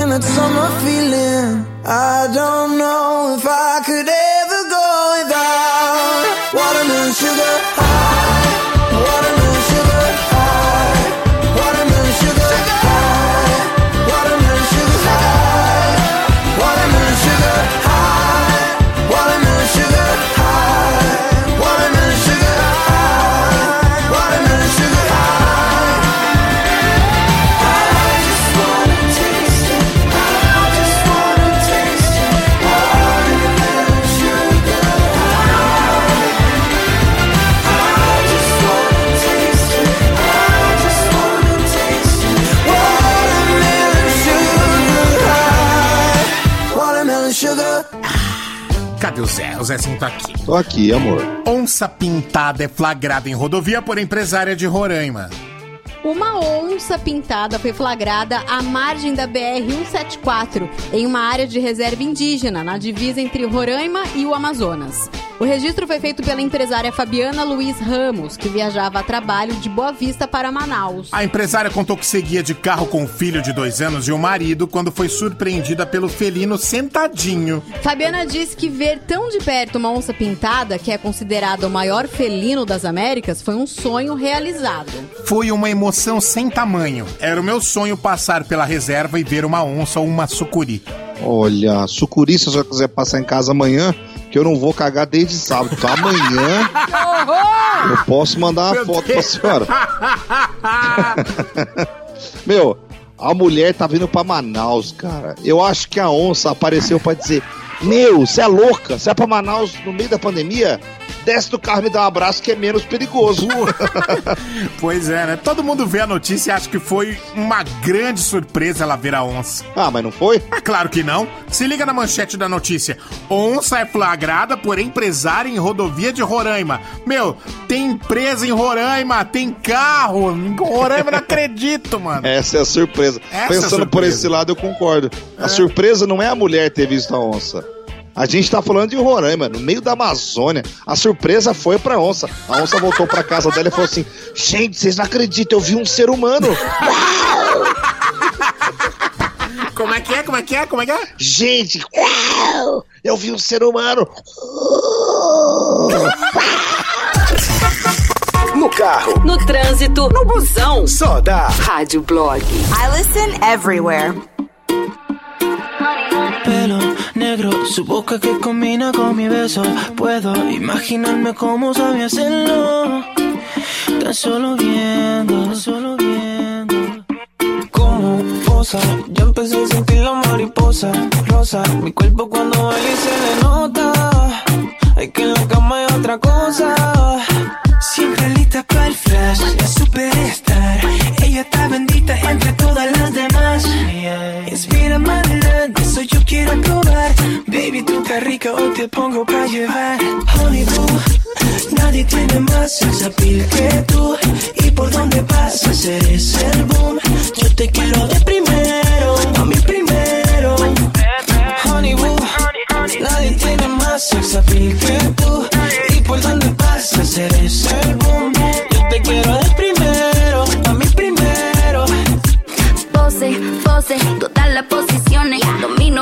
[SPEAKER 18] and it's summer feeling. I don't know if I.
[SPEAKER 9] Zé. O Zezinho
[SPEAKER 7] tá
[SPEAKER 9] aqui.
[SPEAKER 7] Tô aqui, amor.
[SPEAKER 9] Onça pintada é flagrada em rodovia por empresária de Roraima
[SPEAKER 19] uma onça pintada foi flagrada à margem da BR-174, em uma área de reserva indígena, na divisa entre Roraima e o Amazonas. O registro foi feito pela empresária Fabiana Luiz Ramos, que viajava a trabalho de Boa Vista para Manaus.
[SPEAKER 9] A empresária contou que seguia de carro com o filho de dois anos e o marido quando foi surpreendida pelo felino sentadinho.
[SPEAKER 19] Fabiana disse que ver tão de perto uma onça pintada, que é considerada o maior felino das Américas, foi um sonho realizado.
[SPEAKER 9] Foi uma emoção emoção sem tamanho. Era o meu sonho passar pela reserva e ver uma onça ou uma sucuri.
[SPEAKER 7] Olha, sucuri, se você quiser passar em casa amanhã, que eu não vou cagar desde sábado. Tá? amanhã eu posso mandar uma foto Deus. pra senhora. Meu, a mulher tá vindo pra Manaus, cara. Eu acho que a onça apareceu pra dizer: Meu, você é louca, você é pra Manaus no meio da pandemia? desce do carro e me dá um abraço que é menos perigoso.
[SPEAKER 9] pois é, né? Todo mundo vê a notícia e acha que foi uma grande surpresa ela ver a onça.
[SPEAKER 7] Ah, mas não foi?
[SPEAKER 9] Ah, claro que não. Se liga na manchete da notícia. Onça é flagrada por empresária em rodovia de Roraima. Meu, tem empresa em Roraima, tem carro. Roraima não acredito, mano.
[SPEAKER 7] Essa é a surpresa. Essa Pensando é a surpresa. por esse lado, eu concordo. A é. surpresa não é a mulher ter visto a onça. A gente está falando de Roraima, no meio da Amazônia. A surpresa foi pra onça. A onça voltou pra casa dela e falou assim: Gente, vocês não acreditam, eu vi um ser humano.
[SPEAKER 8] Como é que é? Como é que é? Como é que é? Gente,
[SPEAKER 7] uau, eu vi um ser humano. No carro,
[SPEAKER 8] no trânsito,
[SPEAKER 7] no busão.
[SPEAKER 8] Só da Rádio Blog.
[SPEAKER 20] I listen everywhere. Su boca que combina con mi beso. Puedo imaginarme cómo sabía hacerlo. Tan solo viendo, tan solo viendo. Como posa, ya empecé a sentir la mariposa. Rosa, mi cuerpo cuando baila se le nota. Hay que en la cama otra cosa. Siempre hoy te pongo para llevar Honey boo Nadie tiene más appeal que tú Y por vas a eres el boom Yo te quiero de primero A mi primero Honey boo Nadie tiene más appeal que tú Y por donde pasas eres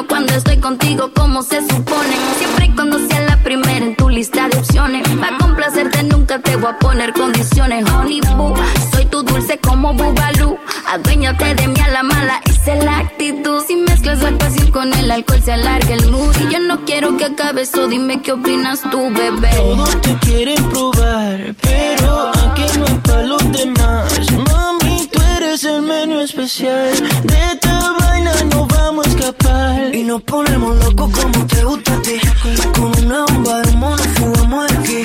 [SPEAKER 20] cuando estoy contigo como se supone. Siempre y cuando sea la primera en tu lista de opciones. Para complacerte nunca te voy a poner condiciones. Honey boo, soy tu dulce como Bubalú. Aduéñate de mí a la mala, esa es la actitud. Si mezclas la pasión con el alcohol se alarga el mood. Y yo no quiero que acabe eso, dime qué opinas tú, bebé. Todos te quieren probar, pero a no para los demás es el menú especial. De esta vaina no vamos a escapar. Y nos ponemos locos como te gusta a ti. Con una bomba de mono fugamos aquí.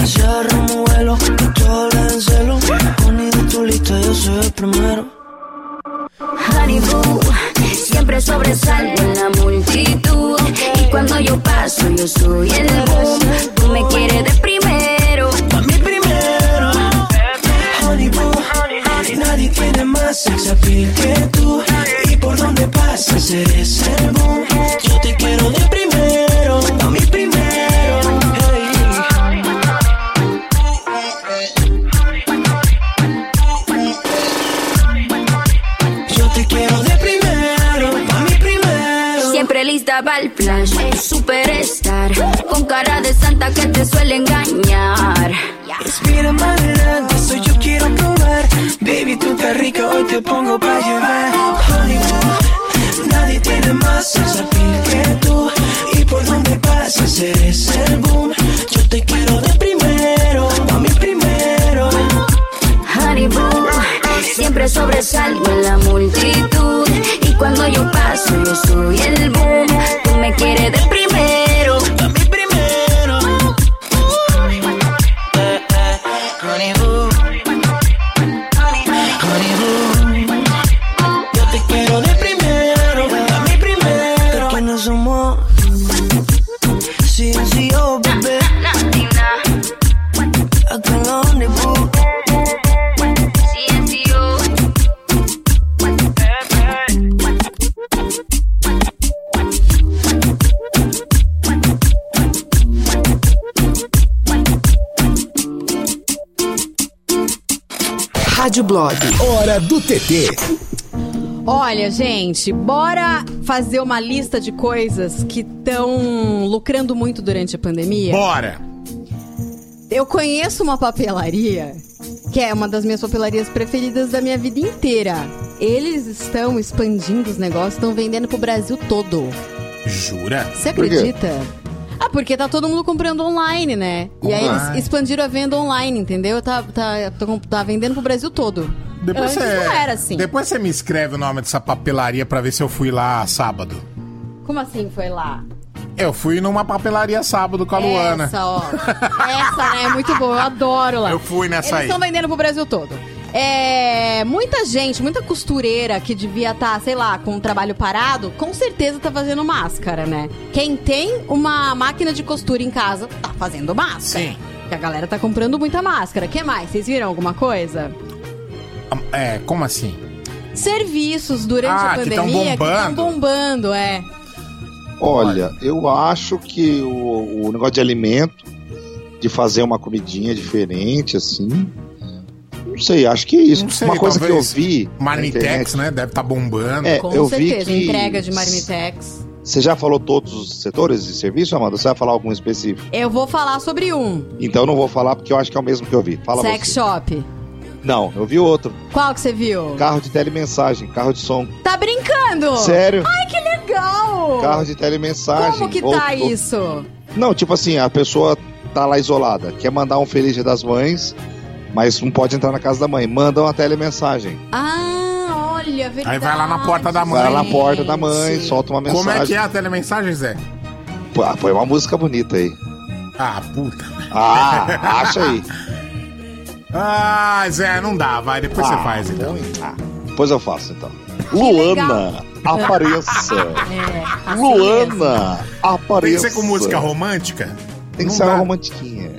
[SPEAKER 20] Y cerramos vuelo, y todo hablas en celo. ponido de tu lista, yo soy el primero. Honey boo, siempre sobresalgo en la multitud. Y cuando yo paso, yo soy el boom. Tú me quieres de primero. A mi primero. Honey boo Nadie tiene más sex appeal que tú. Y por donde pasas eres el Yo te quiero de primero, a mi primero. Yo te quiero de primero, a mi primero. Siempre lista va el flash, superstar. Con cara de santa que te suele engañar. Respira madre, soy Baby, tú estás rica, hoy te pongo pa' llevar Honeymoon, nadie tiene más desafío que tú Y por donde pases eres el boom Yo te quiero de primero, a mi primero Honeymoon, siempre sobresalgo en la multitud Y cuando yo paso yo soy el boom Tú me quieres de primero
[SPEAKER 9] Rádio Blog. Hora do TT.
[SPEAKER 8] Olha, gente, bora fazer uma lista de coisas que estão lucrando muito durante a pandemia?
[SPEAKER 9] Bora!
[SPEAKER 8] Eu conheço uma papelaria que é uma das minhas papelarias preferidas da minha vida inteira. Eles estão expandindo os negócios, estão vendendo pro Brasil todo.
[SPEAKER 9] Jura?
[SPEAKER 8] Você acredita? Ah, porque tá todo mundo comprando online, né? Online. E aí eles expandiram a venda online, entendeu? Tá, tá, tá vendendo pro Brasil todo.
[SPEAKER 9] Depois Antes não era assim. Depois você me escreve o nome dessa papelaria pra ver se eu fui lá sábado.
[SPEAKER 8] Como assim foi lá?
[SPEAKER 9] Eu fui numa papelaria sábado com a Luana.
[SPEAKER 8] Essa, ó. Essa, né? É muito boa. Eu adoro lá.
[SPEAKER 9] Eu fui nessa
[SPEAKER 8] Eles
[SPEAKER 9] aí.
[SPEAKER 8] Eles estão vendendo pro Brasil todo é, muita gente, muita costureira que devia estar, tá, sei lá, com o trabalho parado, com certeza tá fazendo máscara, né? Quem tem uma máquina de costura em casa, tá fazendo máscara. Sim. a galera tá comprando muita máscara. que mais? Vocês viram alguma coisa?
[SPEAKER 9] É, como assim?
[SPEAKER 8] Serviços durante ah, a pandemia que estão bombando. bombando, é.
[SPEAKER 7] Olha, eu acho que o, o negócio de alimento, de fazer uma comidinha diferente, assim, não sei, acho que é isso. Sei, Uma coisa que eu vi.
[SPEAKER 9] Marmitex, né? Deve estar tá bombando. É,
[SPEAKER 7] Com eu certeza,
[SPEAKER 8] vi que... entrega de Marmitex.
[SPEAKER 7] Você já falou todos os setores de serviço, Amanda? Você vai falar algum específico?
[SPEAKER 8] Eu vou falar sobre um.
[SPEAKER 7] Então eu não vou falar porque eu acho que é o mesmo que eu vi. Fala
[SPEAKER 8] Sex você. Shop.
[SPEAKER 7] Não, eu vi outro.
[SPEAKER 8] Qual que você viu?
[SPEAKER 7] Carro de telemensagem, carro de som.
[SPEAKER 8] Tá brincando?
[SPEAKER 7] Sério?
[SPEAKER 8] Ai, que legal!
[SPEAKER 7] Carro de telemensagem. Como
[SPEAKER 8] que tá isso?
[SPEAKER 7] Não, tipo assim, a pessoa tá lá isolada, quer mandar um feliz dia das mães, mas não pode entrar na casa da mãe. Manda uma telemensagem. Ah,
[SPEAKER 8] olha, verdade.
[SPEAKER 9] Aí vai lá na porta da mãe.
[SPEAKER 7] Vai lá na porta da mãe, solta uma mensagem.
[SPEAKER 9] Como é que é a telemensagem, Zé? Pô,
[SPEAKER 7] põe uma música bonita aí.
[SPEAKER 9] Ah, puta.
[SPEAKER 7] Ah, acha aí.
[SPEAKER 9] ah, Zé, não dá, vai. Depois ah, você faz, então. Ah,
[SPEAKER 7] depois eu faço, então. Luana, apareça. é, assim Luana, apareça.
[SPEAKER 9] Tem que ser com música romântica?
[SPEAKER 7] Tem que não ser dá. uma romantiquinha.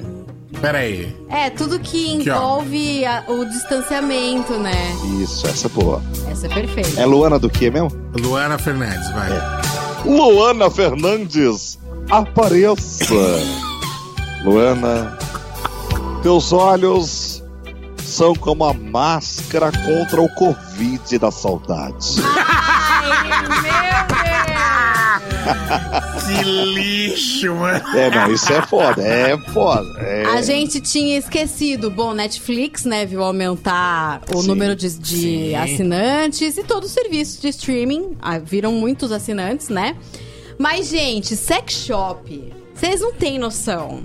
[SPEAKER 9] Peraí.
[SPEAKER 8] É, tudo que envolve o distanciamento, né?
[SPEAKER 7] Isso, essa
[SPEAKER 8] boa. Essa é perfeita. É Luana do que mesmo? Luana Fernandes, vai. É. Luana Fernandes, apareça. Luana, teus olhos são como a máscara contra o Covid da saudade. Ai, meu Deus que lixo, mano. É, não, isso é foda, é foda. É... A gente tinha esquecido. Bom, Netflix, né, viu aumentar o sim, número de, de assinantes e todo o serviço de streaming. Ah, viram muitos assinantes, né? Mas, gente, sex shop, vocês não têm noção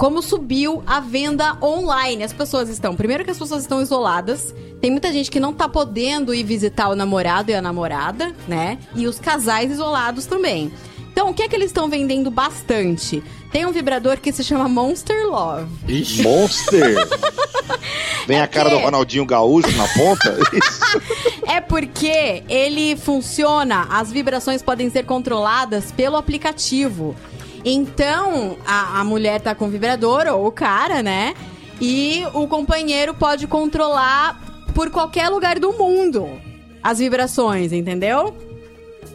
[SPEAKER 8] como subiu a venda online. As pessoas estão, primeiro que as pessoas estão isoladas, tem muita gente que não tá podendo ir visitar o namorado e a namorada, né? E os casais isolados também. Então, o que é que eles estão vendendo bastante? Tem um vibrador que se chama Monster Love. Ixi. Monster? Vem é a cara que... do Ronaldinho Gaúcho na ponta? é porque ele funciona, as vibrações podem ser controladas pelo aplicativo. Então, a, a mulher tá com vibrador, ou o cara, né? E o companheiro pode controlar por qualquer lugar do mundo as vibrações, entendeu?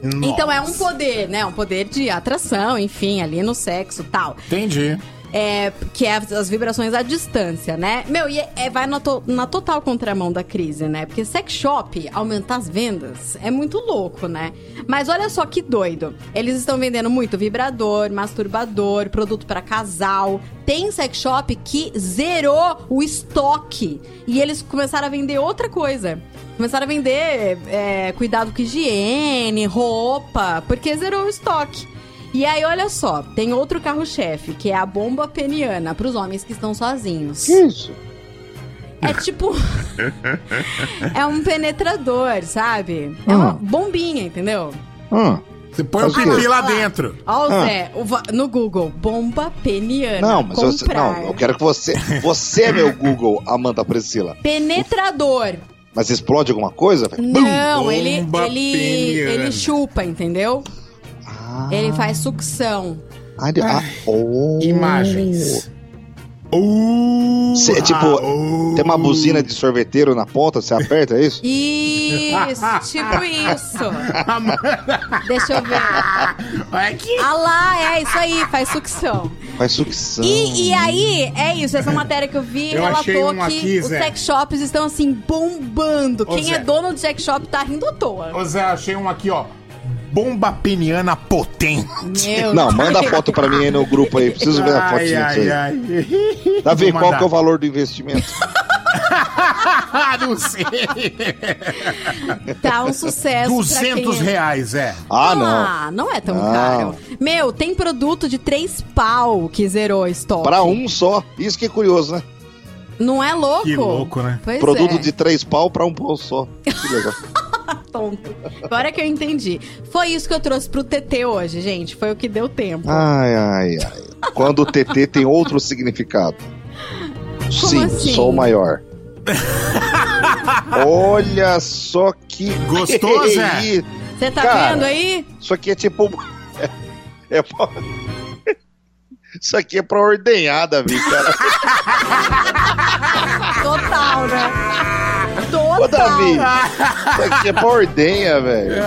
[SPEAKER 8] Nossa. Então é um poder, né? Um poder de atração, enfim, ali no sexo tal. Entendi é, que é as, vibrações à distância, né? Meu, e é, é, vai na, to, na total contramão da crise, né? Porque sex shop, aumentar as vendas, é muito louco, né? Mas olha só que doido. Eles estão vendendo muito vibrador, masturbador, produto para casal. Tem sex shop que zerou o estoque. E eles começaram a vender outra coisa. Começaram a vender é, cuidado com higiene, roupa, porque zerou o estoque. E aí, olha só, tem outro carro-chefe, que é a bomba peniana, para os homens que estão sozinhos. Que isso? É tipo. é um penetrador, sabe? É uma ah. bombinha, entendeu? Ah. Você põe o pipi lá dentro. Ó, ah. Zé, no Google, bomba peniana. Não, mas você, não, eu quero que você. Você é meu Google, Amanda Priscila. Penetrador. Mas explode alguma coisa? Não, Bum! ele, bomba ele, ele chupa, entendeu? Ele faz sucção. ah. Oh. Imagens. Uh, Cê, oh. tipo, uh, tem uma oh. buzina de sorveteiro na ponta, você aperta, é isso? Isso, tipo isso. Ah, Deixa eu ver. Ah lá, é isso aí, faz sucção. Faz sucção. E, e aí, é isso, essa matéria que eu vi eu relatou um que os sex shops estão assim, bombando. Ô, Quem é Zé. é dono de sex shop tá rindo à toa. Ô Zé, achei um aqui, ó bomba peniana potente. Meu não, Deus. manda foto pra mim aí no grupo aí. Preciso ver a fotinha ai, aí. Ai. ver qual que é o valor do investimento? Ah, não sei. Tá um sucesso. 200 é. reais, é. Ah, não. Ah, não é tão não. caro. Ah. Meu, tem produto de três pau que zerou a estoque. Pra um só. Isso que é curioso, né? Não é louco? Que louco, né? Pois Produto é. de três pau pra um pau só. Que legal. Tonto. Agora que eu entendi. Foi isso que eu trouxe pro TT hoje, gente. Foi o que deu tempo. Ai, ai, ai. Quando o TT tem outro significado. Como Sim, assim? sou maior. Olha só que. Gostoso, é? Você tá Cara, vendo aí? Isso aqui é tipo. É, é pra... Isso aqui é pra ordenhada, viu, cara? total, né? Total. Ô, Davi, isso aqui é ordenha, velho. Que isso?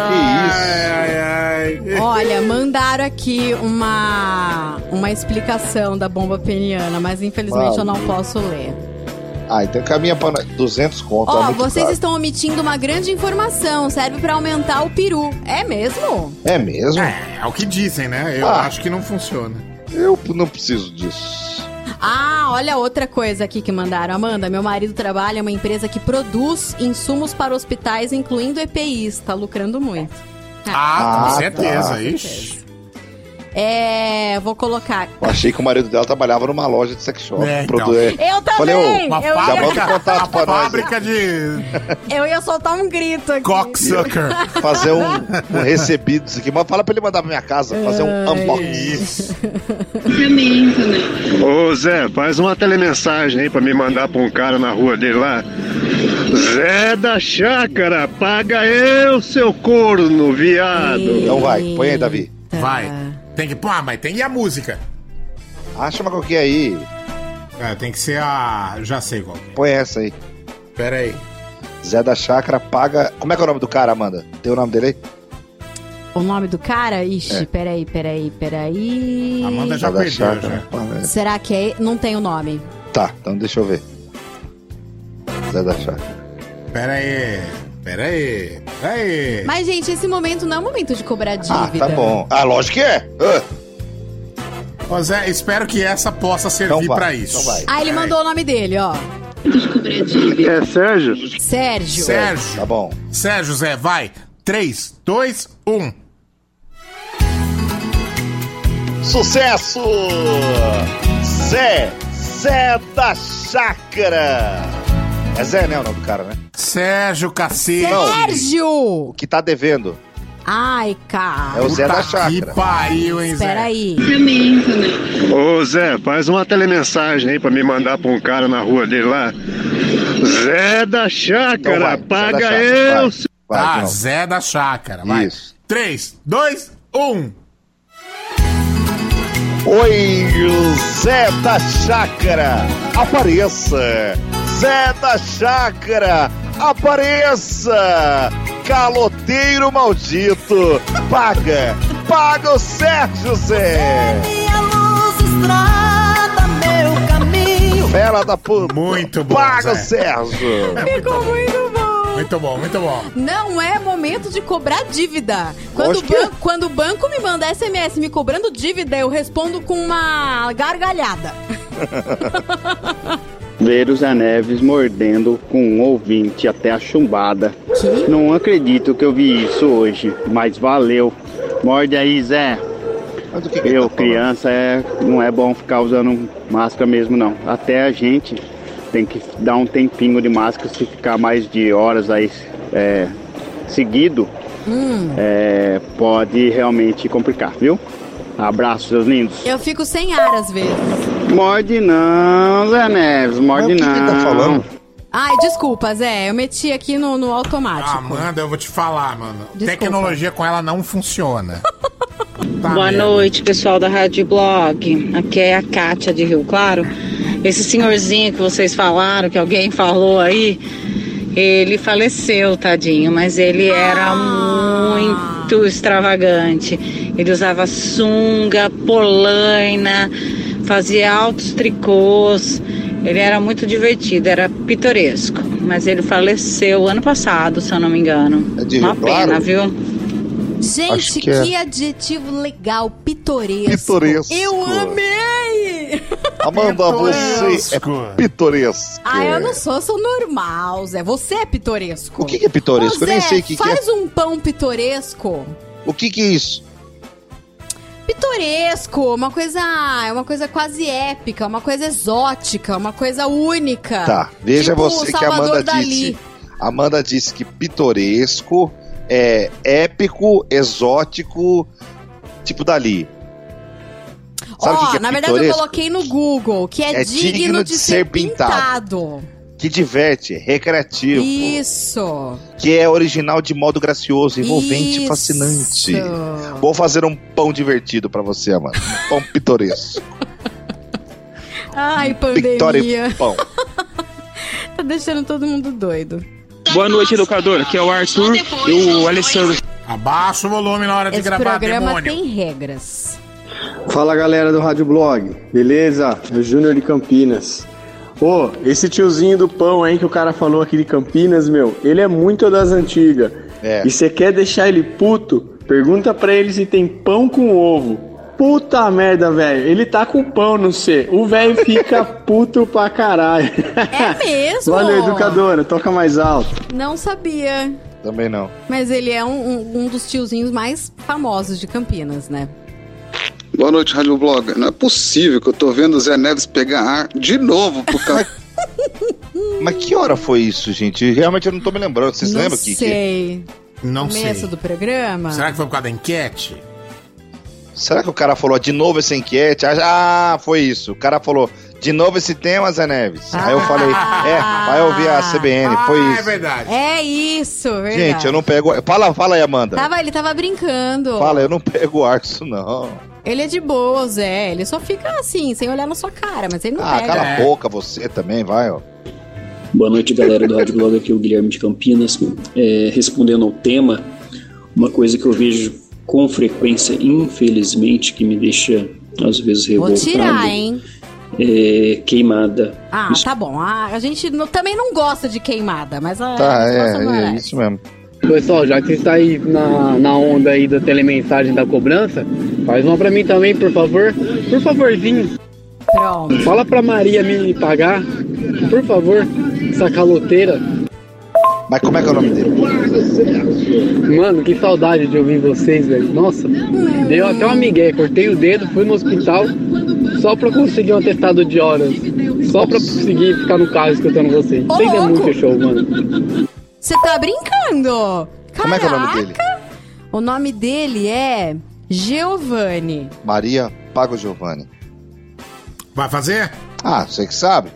[SPEAKER 8] Ai, ai. Olha, mandaram aqui uma, uma explicação da bomba peniana, mas infelizmente eu não posso ler. Ah, então caminha para 200 conto. Ó, oh, é vocês caro. estão omitindo uma grande informação. Serve para aumentar o peru. É mesmo? É mesmo? É, é o que dizem, né? Eu ah, acho que não funciona. Eu não preciso disso. Ah, olha outra coisa aqui que mandaram. Amanda, meu marido trabalha em uma empresa que produz insumos para hospitais, incluindo EPIs. Está lucrando muito. Ah, ah tá. com certeza. Tá. Ixi. É. Vou colocar. Eu achei que o marido dela trabalhava numa loja de sex shop. É, então. Eu também! Falei, oh, uma eu fábrica, ia... pra fábrica nós. de. Eu ia soltar um grito aqui. Cocksucker. Fazer um, um recebido aqui. Mas fala pra ele mandar pra minha casa, fazer um unboxing. Ô Zé, faz uma telemensagem aí pra me mandar pra um cara na rua dele lá. Zé da Chácara, paga eu, seu corno, viado. Então vai, põe aí, Davi. Vai. Tem que. Pô, ah, mas tem e a música? Acha uma qualquer aí. É, tem que ser a. Já sei qual. É. Põe essa aí. Pera aí. Zé da Chácara paga. Como é que é o nome do cara, Amanda? Tem
[SPEAKER 21] o nome dele aí? O nome do cara? Ixi, é. peraí, peraí, peraí. Amanda já Zé perdeu, Chácara, Será que é. Não tem o nome. Tá, então deixa eu ver. Zé da Chácara. pera aí Aí. Mas, gente, esse momento não é o momento de cobrar dívida. Ah, tá bom. Ah, lógico que é. Uh. Ô Zé, espero que essa possa servir então para então isso. Então ah, ele é. mandou é. o nome dele, ó. É Sérgio? Sérgio. Sérgio. Tá bom. Sérgio, Zé, vai. 3, 2, 1. Sucesso! Zé, Zé da Chácara. É Zé, né, o nome do cara, né? Sérgio Cacete. Sérgio! Que tá devendo. Ai, cara. É o Zé Puta da Chácara. Que pariu, hein, Espera Zé? aí. Ô, Zé, faz uma telemensagem aí pra me mandar pra um cara na rua dele lá. Zé da Chácara, então paga Zé da chácara, eu! Vai, vai ah, Zé da Chácara, vai. Isso. dois, um. Oi, Zé da Chácara, apareça! Zé da Chácara, Apareça! Caloteiro maldito! Paga! Paga o Sérgio Zé! Minha luz estrada, meu caminho. da puta! Muito bom! Paga o Sérgio! Ficou muito bom! Muito bom, muito bom. Não é momento de cobrar dívida. Quando, que... Quando o banco me manda SMS me cobrando dívida, eu respondo com uma gargalhada. ver os Neves mordendo com um ouvinte até a chumbada. Que? Não acredito que eu vi isso hoje, mas valeu. Morde aí, Zé. Que que eu, tá criança, é, não é bom ficar usando máscara mesmo, não. Até a gente tem que dar um tempinho de máscara se ficar mais de horas aí é, seguido. Hum. É, pode realmente complicar, viu? Abraço, seus lindos. Eu fico sem ar às vezes. Morde não, Zé Neves, morde Mas não. O que, que tá falando? Ai, desculpa, Zé, eu meti aqui no, no automático. Amanda, ah, eu vou te falar, mano. Desculpa. Tecnologia com ela não funciona. tá Boa mesmo. noite, pessoal da Rádio Blog. Aqui é a Kátia de Rio Claro. Esse senhorzinho que vocês falaram, que alguém falou aí, ele faleceu, tadinho, mas ele era ah. muito extravagante. Ele usava sunga, polaina, fazia altos tricôs. Ele era muito divertido, era pitoresco. Mas ele faleceu ano passado, se eu não me engano. É de Uma claro. pena, viu? Gente, que, que é. adjetivo legal, pitoresco. Pitoresco. Eu amei! Amanda, você é pitoresco. Ah, eu não sou, eu sou normal, Zé. Você é pitoresco. O que, é pitoresco? Ô, Zé, eu nem sei o que, faz que é. um pão pitoresco. O que, que é isso? pitoresco, uma coisa, é uma coisa quase épica, uma coisa exótica, uma coisa única. Tá, veja tipo você que a Amanda Dali. disse. Amanda disse que pitoresco é épico, exótico, tipo Dali. Sabe Ó, que que é na verdade eu coloquei no Google que é, é digno, digno, de, de ser, pintado. pintado que diverte, recreativo. Isso. Que é original de modo gracioso, envolvente, Isso. fascinante. Vou fazer um pão divertido para você, Amanda. Um pão pitoresco. Ai, pandemia. pão. tá deixando todo mundo doido. Boa noite, educador. Aqui é o Arthur e o Alessandro. Abaixa o volume na hora de Esse gravar, programa tem regras. Fala galera do Rádio Blog, beleza? É o Júnior de Campinas. Ô, oh, esse tiozinho do pão aí que o cara falou aqui de Campinas, meu, ele é muito das antigas. É. E você quer deixar ele puto? Pergunta pra ele se tem pão com ovo. Puta merda, velho. Ele tá com pão no sei. O velho fica puto pra caralho. É mesmo? Valeu, educadora. Toca mais alto. Não sabia. Também não. Mas ele é um, um, um dos tiozinhos mais famosos de Campinas, né? Boa noite, Rádio Blog. Não é possível que eu tô vendo o Zé Neves pegar ar de novo por causa. Mas que hora foi isso, gente? Realmente eu não tô me lembrando. Vocês não lembram, que? Não Sei. Não sei. Começo do programa. Será que foi por causa da enquete? Será que o cara falou de novo essa enquete? Ah, ah foi isso. O cara falou de novo esse tema, Zé Neves. Ah. Aí eu falei, é, vai ouvir a ah. CBN. Ah, foi é isso. É verdade. É isso, verdade. Gente, eu não pego. Fala, fala aí, Amanda. Tava, ele tava brincando. Fala, eu não pego arco, não. Ele é de boa, Zé. Ele só fica assim, sem olhar na sua cara, mas ele não ah, pega. Ah, cala a é. boca você também, vai, ó. Boa noite, galera do Rádio Blog. Aqui é o Guilherme de Campinas. É, respondendo ao tema, uma coisa que eu vejo com frequência, infelizmente, que me deixa às vezes revoltado. Vou tirar, hein? É, queimada.
[SPEAKER 22] Ah, isso. tá bom. Ah, a gente não, também não gosta de queimada, mas a,
[SPEAKER 23] tá, a é, é, é, é isso mesmo.
[SPEAKER 24] Pessoal, já que está aí na, na onda aí da telemensagem da cobrança, faz uma para mim também, por favor. Por favorzinho.
[SPEAKER 22] Pronto.
[SPEAKER 24] Fala para Maria me pagar, por favor, essa caloteira.
[SPEAKER 23] Mas como é que é o nome dele?
[SPEAKER 24] Mano, que saudade de ouvir vocês, velho. Nossa, deu até uma migué. Cortei o dedo, fui no hospital só pra conseguir um atestado de horas. Só pra conseguir ficar no carro escutando vocês. Vocês
[SPEAKER 22] é muito show, mano. Você tá brincando? Caraca. Como é que é o nome dele? O nome dele é Giovanni.
[SPEAKER 23] Maria Pago Giovanni.
[SPEAKER 25] Vai fazer?
[SPEAKER 23] Ah, você que sabe.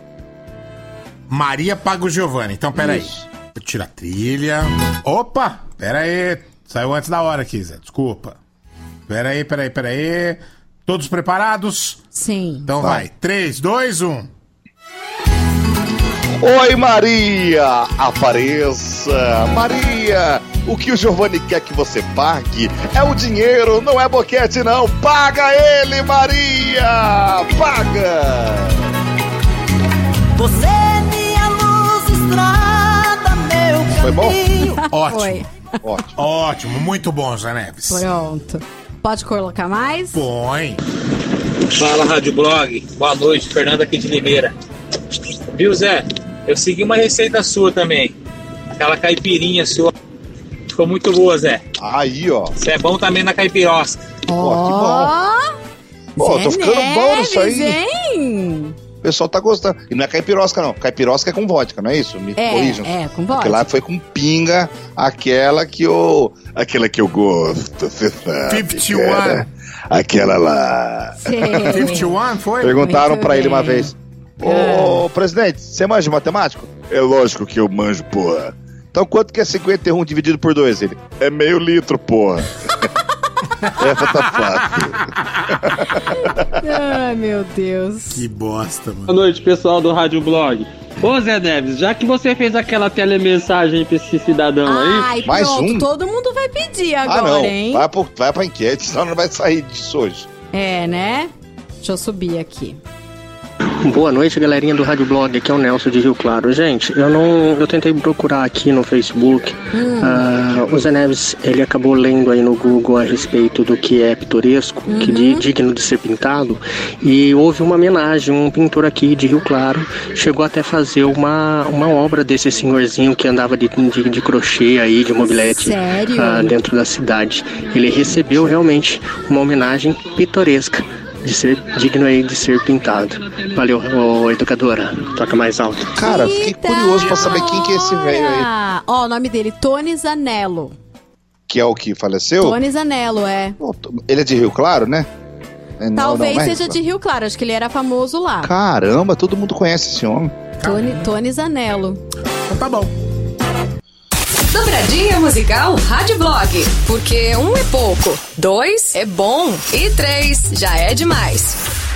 [SPEAKER 25] Maria Pago Giovanni. Então, peraí. Tira a trilha. Opa! Peraí. Saiu antes da hora aqui, Zé. Desculpa. Peraí, peraí, peraí. Todos preparados?
[SPEAKER 22] Sim.
[SPEAKER 25] Então vai. vai. 3, 2, 1. Oi, Maria! Apareça! Maria! O que o Giovanni quer que você pague é o dinheiro, não é boquete, não! Paga ele, Maria! Paga!
[SPEAKER 26] Você é minha luz, estrada, meu caminho.
[SPEAKER 25] Foi bom?
[SPEAKER 22] Ótimo. Foi. Ótimo.
[SPEAKER 25] Ótimo, muito bom, Zaneves.
[SPEAKER 22] Pronto. Pode colocar mais?
[SPEAKER 25] Põe.
[SPEAKER 27] Fala, Rádio Blog. Boa noite, Fernando aqui de Limeira. Viu, Zé? Eu segui uma receita sua também. Aquela caipirinha sua. Ficou muito boa, Zé.
[SPEAKER 23] Aí, ó. Você
[SPEAKER 27] é bom também na caipirosca. Ó,
[SPEAKER 22] oh, Ó, tô ficando Neves, bom nisso aí.
[SPEAKER 23] Hein? O pessoal tá gostando. E não é caipirosca, não. Caipirosca é com vodka, não é isso?
[SPEAKER 22] Me é, corrijam. É, com vodka.
[SPEAKER 23] Porque lá foi com pinga, aquela que eu. Aquela que eu gosto, você sabe. 51. É, né? Aquela lá. Sim. 51 foi? Perguntaram Muito pra bem. ele uma vez. Ô, é. presidente, você manja de matemática?
[SPEAKER 28] É lógico que eu manjo, porra. Então quanto que é 51 dividido por 2? Ele, é meio litro, porra. Essa tá fácil.
[SPEAKER 22] Ai, meu Deus.
[SPEAKER 25] Que bosta, mano.
[SPEAKER 24] Boa noite, pessoal do Rádio Blog. Ô Zé Neves, já que você fez aquela telemensagem pra esse cidadão Ai,
[SPEAKER 22] aí. Mais pronto, um? todo mundo vai pedir ah, agora,
[SPEAKER 23] ah,
[SPEAKER 22] não. hein?
[SPEAKER 23] Vai, pro, vai pra enquete, senão não vai sair disso hoje.
[SPEAKER 22] É, né? Deixa eu subir aqui.
[SPEAKER 21] Boa noite, galerinha do Rádio Blog. Aqui é o Nelson de Rio Claro. Gente, eu não, eu tentei procurar aqui no Facebook. Hum. Uh, o Zé Neves, ele acabou lendo aí no Google a respeito do que é pitoresco, uhum. que de, digno de ser pintado. E houve uma homenagem, um pintor aqui de Rio Claro chegou até a fazer uma, uma obra desse senhorzinho que andava de, de, de crochê aí, de mobilete, uh, dentro da cidade. Ele recebeu realmente uma homenagem pitoresca de ser digno aí de ser pintado. Valeu, ô, educadora. Toca mais alto.
[SPEAKER 23] Cara, fiquei Eita curioso pra saber quem que é esse velho aí.
[SPEAKER 22] Ó, oh, o nome dele, Tony Zanello.
[SPEAKER 23] Que é o que faleceu?
[SPEAKER 22] Tony Zanello, é.
[SPEAKER 23] Ele é de Rio Claro, né?
[SPEAKER 22] É, não, Talvez não, é? seja de Rio Claro, acho que ele era famoso lá.
[SPEAKER 23] Caramba, todo mundo conhece esse homem.
[SPEAKER 22] Tony, Tony Zanello.
[SPEAKER 23] Então tá bom.
[SPEAKER 29] Dobradinha musical Rádio Blog, porque um é pouco, dois é bom e três já é demais.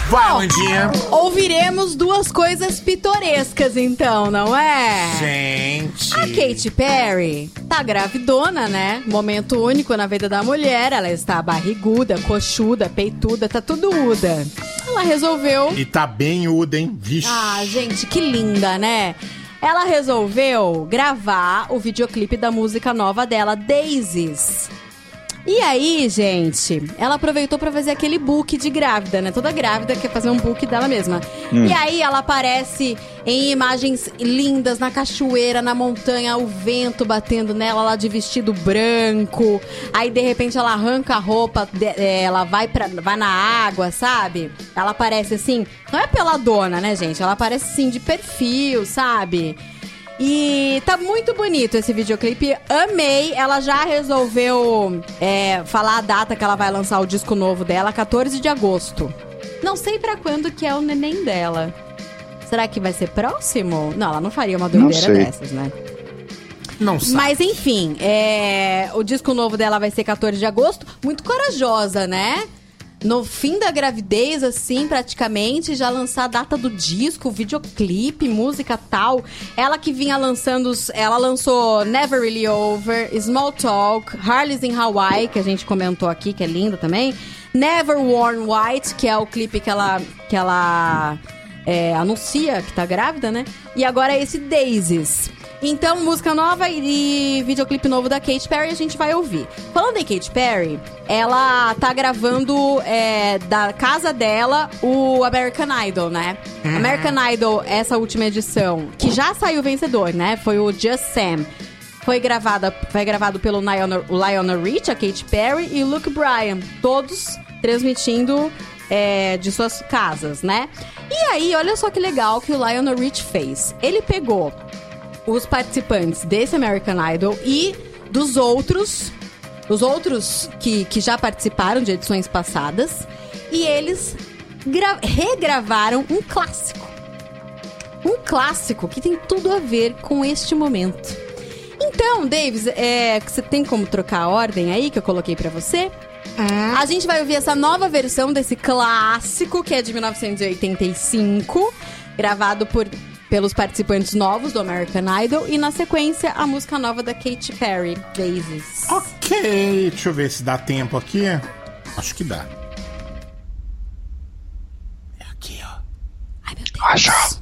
[SPEAKER 22] Vai, Mandinha. Ouviremos duas coisas pitorescas, então, não é? Gente. A Katy Perry tá gravidona, né? Momento único na vida da mulher. Ela está barriguda, coxuda, peituda, tá tudo uda. Ela resolveu.
[SPEAKER 23] E tá bem uda, hein?
[SPEAKER 22] Vixe. Ah, gente, que linda, né? Ela resolveu gravar o videoclipe da música nova dela, Daisies. E aí, gente, ela aproveitou para fazer aquele book de grávida, né? Toda grávida quer fazer um book dela mesma. Hum. E aí ela aparece em imagens lindas na cachoeira, na montanha, o vento batendo nela lá de vestido branco. Aí de repente ela arranca a roupa, é, ela vai para vai na água, sabe? Ela aparece assim, não é pela dona né, gente? Ela aparece assim de perfil, sabe? E tá muito bonito esse videoclipe. Amei. Ela já resolveu é, falar a data que ela vai lançar o disco novo dela, 14 de agosto. Não sei para quando que é o neném dela. Será que vai ser próximo? Não, ela não faria uma doideira dessas, né? Não sei. Mas enfim, é... o disco novo dela vai ser 14 de agosto. Muito corajosa, né? no fim da gravidez, assim, praticamente, já lançar a data do disco, videoclipe, música tal. Ela que vinha lançando. Ela lançou Never Really Over, Small Talk, Harley's in Hawaii, que a gente comentou aqui, que é linda também. Never Worn White, que é o clipe que ela. Que ela é, anuncia que tá grávida, né? E agora é esse Daisies. Então, música nova e, videoclipe novo da Katy Perry a gente vai ouvir. Falando em Katy Perry, ela tá gravando é, da casa dela o American Idol, né? Ah. American Idol, essa última edição, que já saiu vencedor, né? Foi o Just Sam. Foi, gravada, foi gravado pelo Lionel, Lionel Rich, a Katy Perry e o Luke Bryan. Todos transmitindo é, de suas casas, né? E aí, olha só que legal que o Lionel Rich fez. Ele pegou os participantes desse American Idol e dos outros, os outros que, que já participaram de edições passadas, e eles regravaram um clássico. Um clássico que tem tudo a ver com este momento. Então, Davis, é, você tem como trocar a ordem aí que eu coloquei para você? Ah. A gente vai ouvir essa nova versão desse clássico que é de 1985, gravado por pelos participantes novos do American Idol e na sequência a música nova da Katy Perry, Daisies.
[SPEAKER 25] Ok, deixa eu ver se dá tempo aqui. Acho que dá.
[SPEAKER 22] É aqui, ó. Ai, meu Deus. Achou.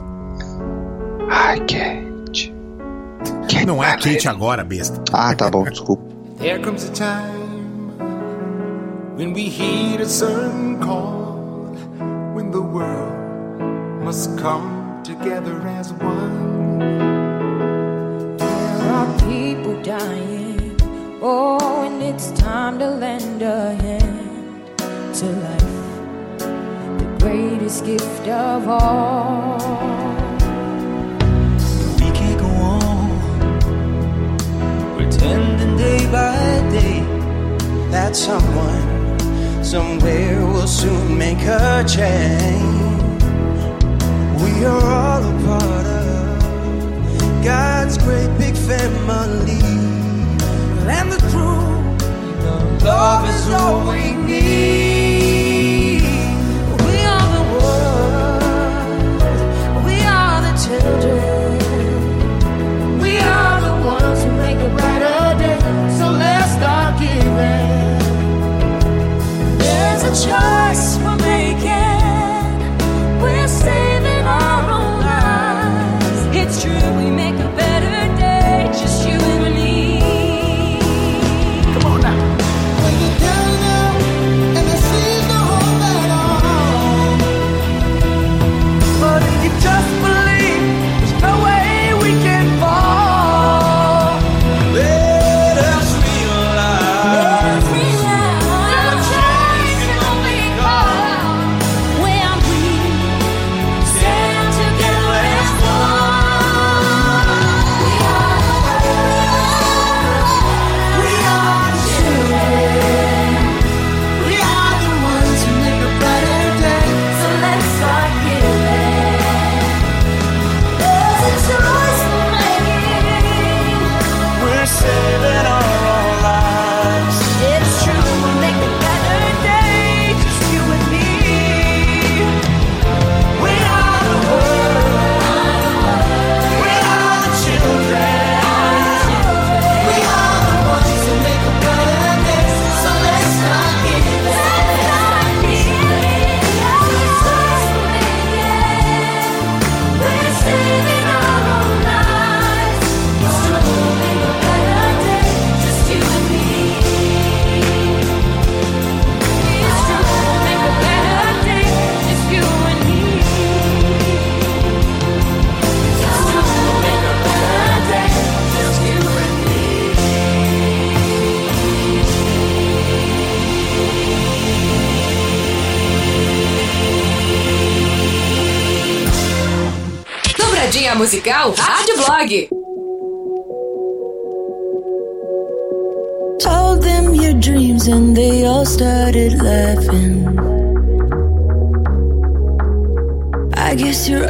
[SPEAKER 22] Ai, Kate. Kate
[SPEAKER 25] Não é a Kate agora, besta. Ah,
[SPEAKER 23] tá bom, desculpa. There comes a time when we heed a certain call when the world must come together as one. There are people dying, oh, and it's time to lend a hand to life, the greatest gift of all. We can't go on pretending day by day that someone somewhere will soon make a change. We are all a part of God's great big family. And the truth, love is all we need. We are the world, we are the children, we are the ones who make a brighter day. So let's start giving. There's a choice.
[SPEAKER 29] musical Rádio Blog. Told them your dreams and they all started laughing. I guess you're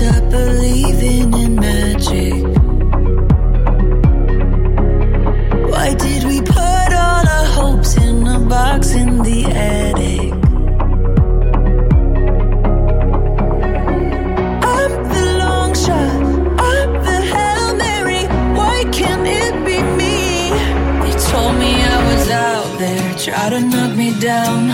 [SPEAKER 29] stop believing in magic. Why did we put all our hopes in a box in the attic? I'm the long shot, I'm the Mary. Why can't it be me? They told me I was out there, to knock me down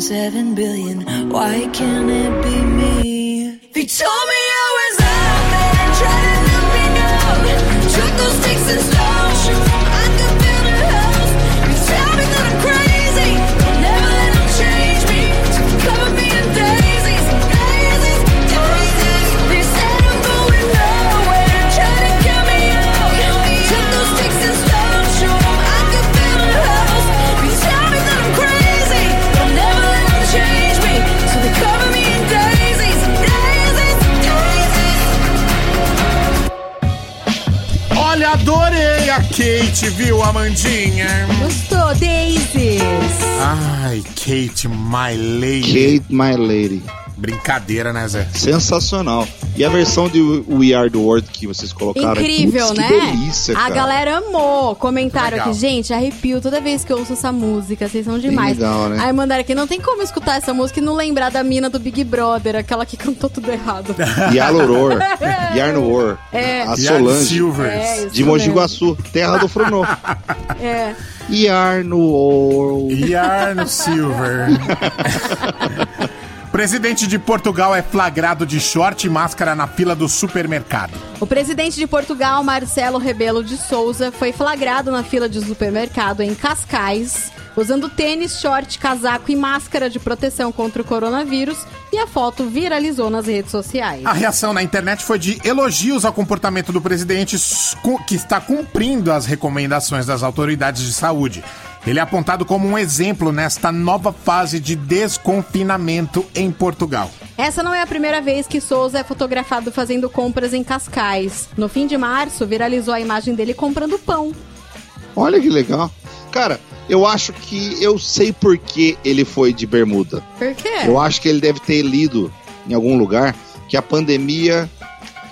[SPEAKER 25] seven billion. Why can't it be me? Kate, viu,
[SPEAKER 22] Amandinha? Gostou, daisy? Ai,
[SPEAKER 25] Kate, my lady.
[SPEAKER 23] Kate, my lady.
[SPEAKER 25] Brincadeira, né, Zé?
[SPEAKER 23] Sensacional. E a versão de We Are the World que vocês colocaram é
[SPEAKER 22] Incrível, Puts, né? Que delícia, cara. A galera amou. Comentaram Legal. aqui, gente, arrepio toda vez que eu ouço essa música. Vocês são demais. Legal, né? Aí mandaram aqui, não tem como escutar essa música e não lembrar da mina do Big Brother, aquela que cantou tudo errado. e
[SPEAKER 23] a Loror. É. A Solange. É, de Mogi Guaçu, terra do Frunô. É. e Arno
[SPEAKER 25] Silver. Presidente de Portugal é flagrado de short e máscara na fila do supermercado.
[SPEAKER 22] O presidente de Portugal, Marcelo Rebelo de Souza, foi flagrado na fila de supermercado em Cascais, usando tênis, short, casaco e máscara de proteção contra o coronavírus, e a foto viralizou nas redes sociais.
[SPEAKER 25] A reação na internet foi de elogios ao comportamento do presidente, que está cumprindo as recomendações das autoridades de saúde. Ele é apontado como um exemplo nesta nova fase de desconfinamento em Portugal.
[SPEAKER 22] Essa não é a primeira vez que Souza é fotografado fazendo compras em Cascais. No fim de março, viralizou a imagem dele comprando pão.
[SPEAKER 23] Olha que legal. Cara, eu acho que eu sei por que ele foi de bermuda.
[SPEAKER 22] Por quê?
[SPEAKER 23] Eu acho que ele deve ter lido em algum lugar que a pandemia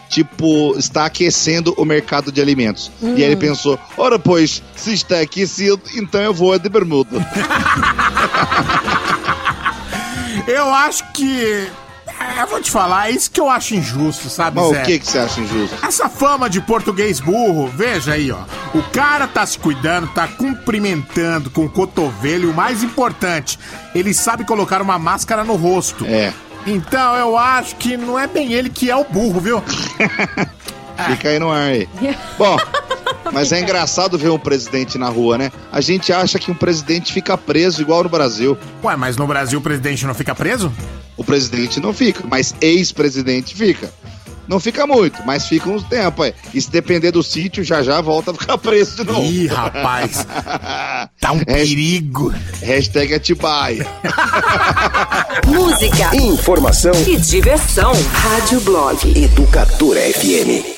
[SPEAKER 23] tipo, está aquecendo o mercado de alimentos. Hum. E aí ele hum. pensou: ora, pois, se está aquecido, então eu vou de bermuda.
[SPEAKER 25] eu acho que eu é, vou te falar, é isso que eu acho injusto, sabe,
[SPEAKER 23] Mas Zé? o que, que você acha injusto?
[SPEAKER 25] Essa fama de português burro, veja aí, ó. O cara tá se cuidando, tá cumprimentando com o cotovelo e o mais importante, ele sabe colocar uma máscara no rosto. É. Então, eu acho que não é bem ele que é o burro, viu?
[SPEAKER 23] Fica aí no ar aí. Bom, mas é engraçado ver um presidente na rua, né? A gente acha que um presidente fica preso igual no Brasil.
[SPEAKER 25] Ué, mas no Brasil o presidente não fica preso?
[SPEAKER 23] O presidente não fica, mas ex-presidente fica. Não fica muito, mas fica uns tempo. aí. E se depender do sítio, já já volta a ficar preso de novo.
[SPEAKER 25] Ih, rapaz. tá um perigo.
[SPEAKER 23] Hashtag Atibaia.
[SPEAKER 29] Música, informação e diversão. Rádio Blog Educadora FM.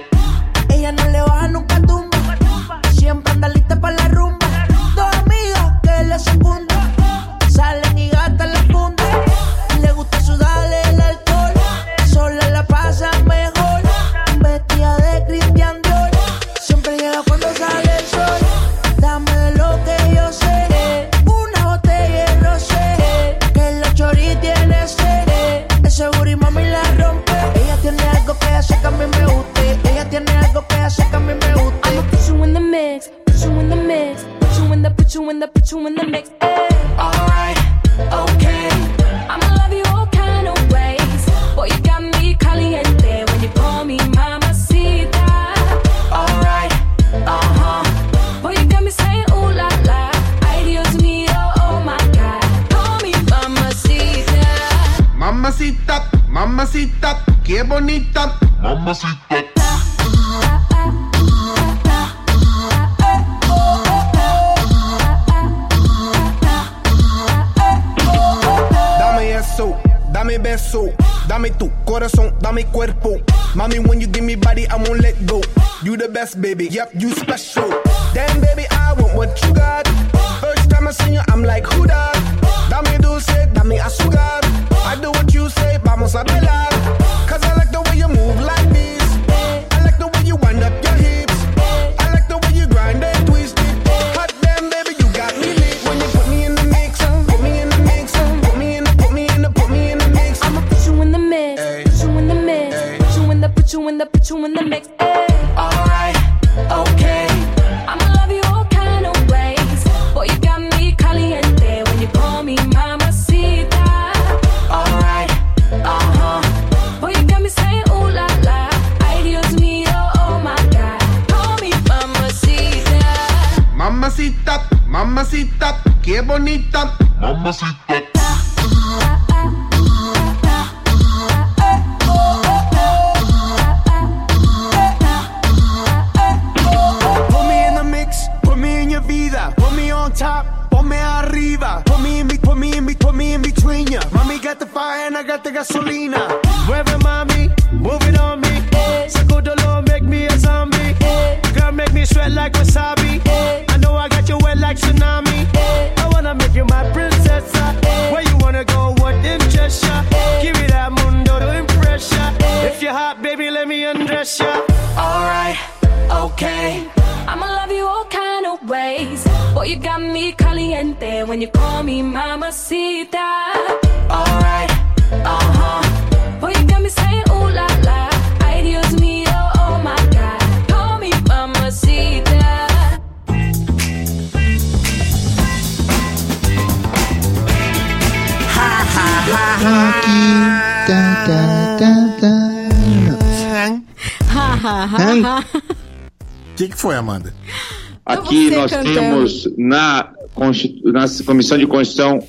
[SPEAKER 23] na Comissão de Constituição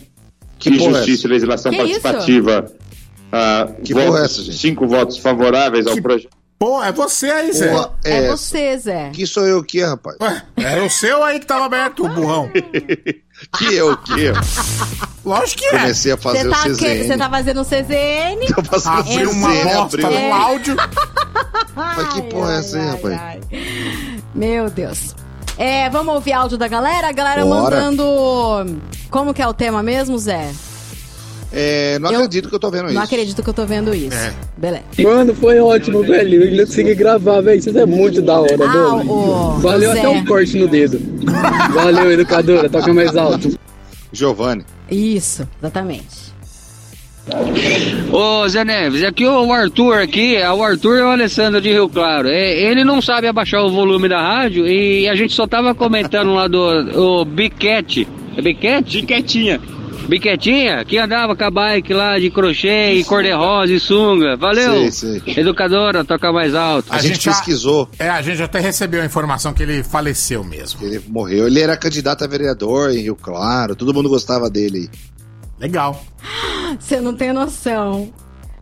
[SPEAKER 23] que e é Justiça e Legislação que Participativa. Ah, que é votos, é essa, cinco votos favoráveis ao projeto.
[SPEAKER 25] Pô, é você aí, Zé.
[SPEAKER 22] Porra,
[SPEAKER 23] é,
[SPEAKER 22] é você, Zé.
[SPEAKER 23] Que sou eu que, rapaz? Ué,
[SPEAKER 25] era o seu aí que tava aberto, o burrão.
[SPEAKER 23] que eu que?
[SPEAKER 25] Lógico que é.
[SPEAKER 23] Comecei a fazer tá o CZN.
[SPEAKER 22] Você tá fazendo o CZN?
[SPEAKER 25] Tô fazendo ah, CZN, é? uma bosta no áudio.
[SPEAKER 23] Mas que porra ai, é essa aí, rapaz? Ai.
[SPEAKER 22] Meu Deus. É, vamos ouvir áudio da galera? A galera Bora. mandando. Como que é o tema mesmo, Zé?
[SPEAKER 23] É, não eu... acredito que eu tô vendo não isso. Não
[SPEAKER 22] acredito que eu tô vendo é. isso. É.
[SPEAKER 24] Beleza. Mano, foi ótimo, velho. Eu consegui gravar, velho. Isso é muito da hora, ah, mano. O... Valeu até um corte no dedo. Valeu, educadora. Toca mais alto.
[SPEAKER 23] Giovanni.
[SPEAKER 22] Isso, exatamente.
[SPEAKER 30] Ô Zé Neves, aqui é o Arthur aqui, é o Arthur e é o Alessandro de Rio Claro. É, ele não sabe abaixar o volume da rádio e a gente só tava comentando lá do o Biquete. É Biquete?
[SPEAKER 25] Biquetinha.
[SPEAKER 30] Biquetinha, que andava com a bike lá de crochê e cor de rosa e sunga. Valeu! Sim, sim. Educadora, toca mais alto.
[SPEAKER 25] A, a gente, gente, pesquisou. É, a gente até recebeu a informação que ele faleceu mesmo.
[SPEAKER 23] Ele morreu. Ele era candidato a vereador em Rio Claro, todo mundo gostava dele.
[SPEAKER 25] Legal.
[SPEAKER 22] Você não tem noção.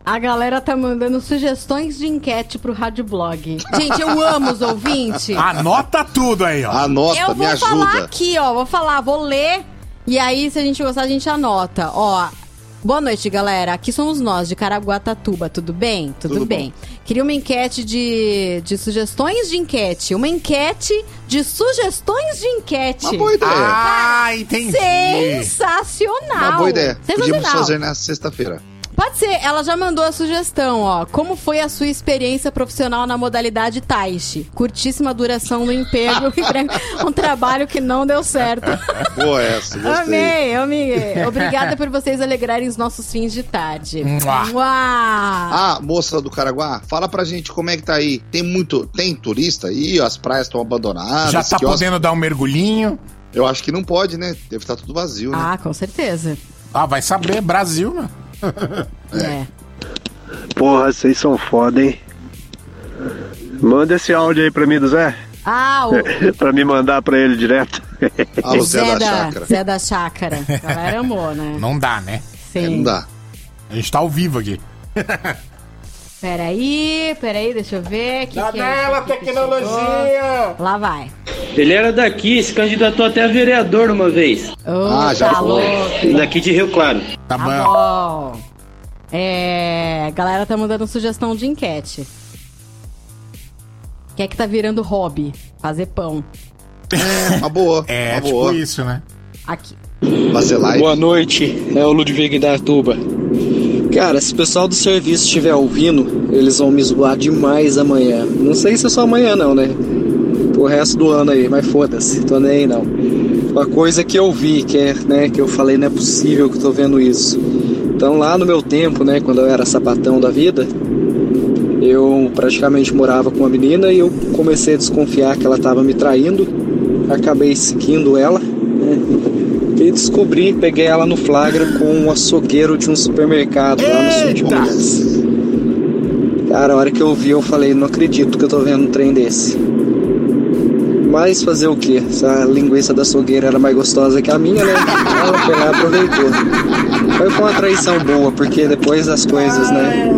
[SPEAKER 22] A galera tá mandando sugestões de enquete pro Rádio Blog. Gente, eu amo os ouvintes.
[SPEAKER 25] Anota tudo aí, ó. Anota,
[SPEAKER 22] me ajuda. Eu vou falar aqui, ó. Vou falar, vou ler. E aí, se a gente gostar, a gente anota. Ó, Boa noite, galera. Aqui somos nós, de Caraguatatuba. Tudo bem? Tudo, Tudo bem. Bom. Queria uma enquete de, de sugestões de enquete. Uma enquete de sugestões de enquete. Uma
[SPEAKER 25] boa ideia.
[SPEAKER 22] Ah, ah entendi. Sensacional. Uma
[SPEAKER 23] boa ideia. Sensacional. Podíamos fazer na sexta-feira.
[SPEAKER 22] Pode ser, ela já mandou a sugestão, ó. Como foi a sua experiência profissional na modalidade Taishi? Curtíssima duração do emprego, um trabalho que não deu certo.
[SPEAKER 23] Pô, essa,
[SPEAKER 22] gostei. Amei, amei. Obrigada por vocês alegrarem os nossos fins de tarde.
[SPEAKER 23] Uau. Ah, moça do Caraguá, fala pra gente como é que tá aí. Tem muito, tem turista aí? As praias estão abandonadas?
[SPEAKER 25] Já tá quiosque... podendo dar um mergulhinho?
[SPEAKER 23] Eu acho que não pode, né? Deve estar tá tudo vazio, né?
[SPEAKER 22] Ah, com certeza.
[SPEAKER 25] Ah, vai saber, Brasil, né?
[SPEAKER 23] é. Porra, vocês são foda, hein? Manda esse áudio aí pra mim do Zé.
[SPEAKER 22] Ah, o...
[SPEAKER 23] pra me mandar pra ele direto.
[SPEAKER 22] Ah, o Zé, Zé da, da Chácara. Zé da Chácara. A galera é amou, né?
[SPEAKER 25] Não dá, né?
[SPEAKER 22] Sim. É,
[SPEAKER 25] não
[SPEAKER 22] dá.
[SPEAKER 25] A gente tá ao vivo aqui.
[SPEAKER 22] Peraí, peraí, deixa eu ver.
[SPEAKER 31] Que Dá tá é que tecnologia!
[SPEAKER 22] Lá vai.
[SPEAKER 30] Ele era daqui, se candidatou até a vereador uma vez.
[SPEAKER 22] Oh, ah, já tá foi.
[SPEAKER 30] Daqui de Rio Claro.
[SPEAKER 22] Tá, tá bom. bom. É, galera tá mandando sugestão de enquete. O que é que tá virando hobby? Fazer pão.
[SPEAKER 25] É, uma boa. É, uma tipo boa. isso, né? Aqui.
[SPEAKER 30] Fazer live. Boa noite, é o Ludwig da Tuba. Cara, se o pessoal do serviço estiver ouvindo, eles vão me zoar demais amanhã. Não sei se é só amanhã não, né? O resto do ano aí, mas foda-se, tô nem aí não. Uma coisa que eu vi, que é, né, que eu falei, não é possível que eu tô vendo isso. Então lá no meu tempo, né, quando eu era sapatão da vida, eu praticamente morava com uma menina e eu comecei a desconfiar que ela estava me traindo. Acabei seguindo ela e descobri, peguei ela no flagra com um açougueiro de um supermercado lá no sul de Minas. Cara, a hora que eu vi, eu falei, não acredito que eu tô vendo um trem desse. Mas fazer o quê? Essa linguiça da açougueira era mais gostosa que a minha, né? Ela foi lá aproveitou. Foi uma traição boa, porque depois as coisas, né,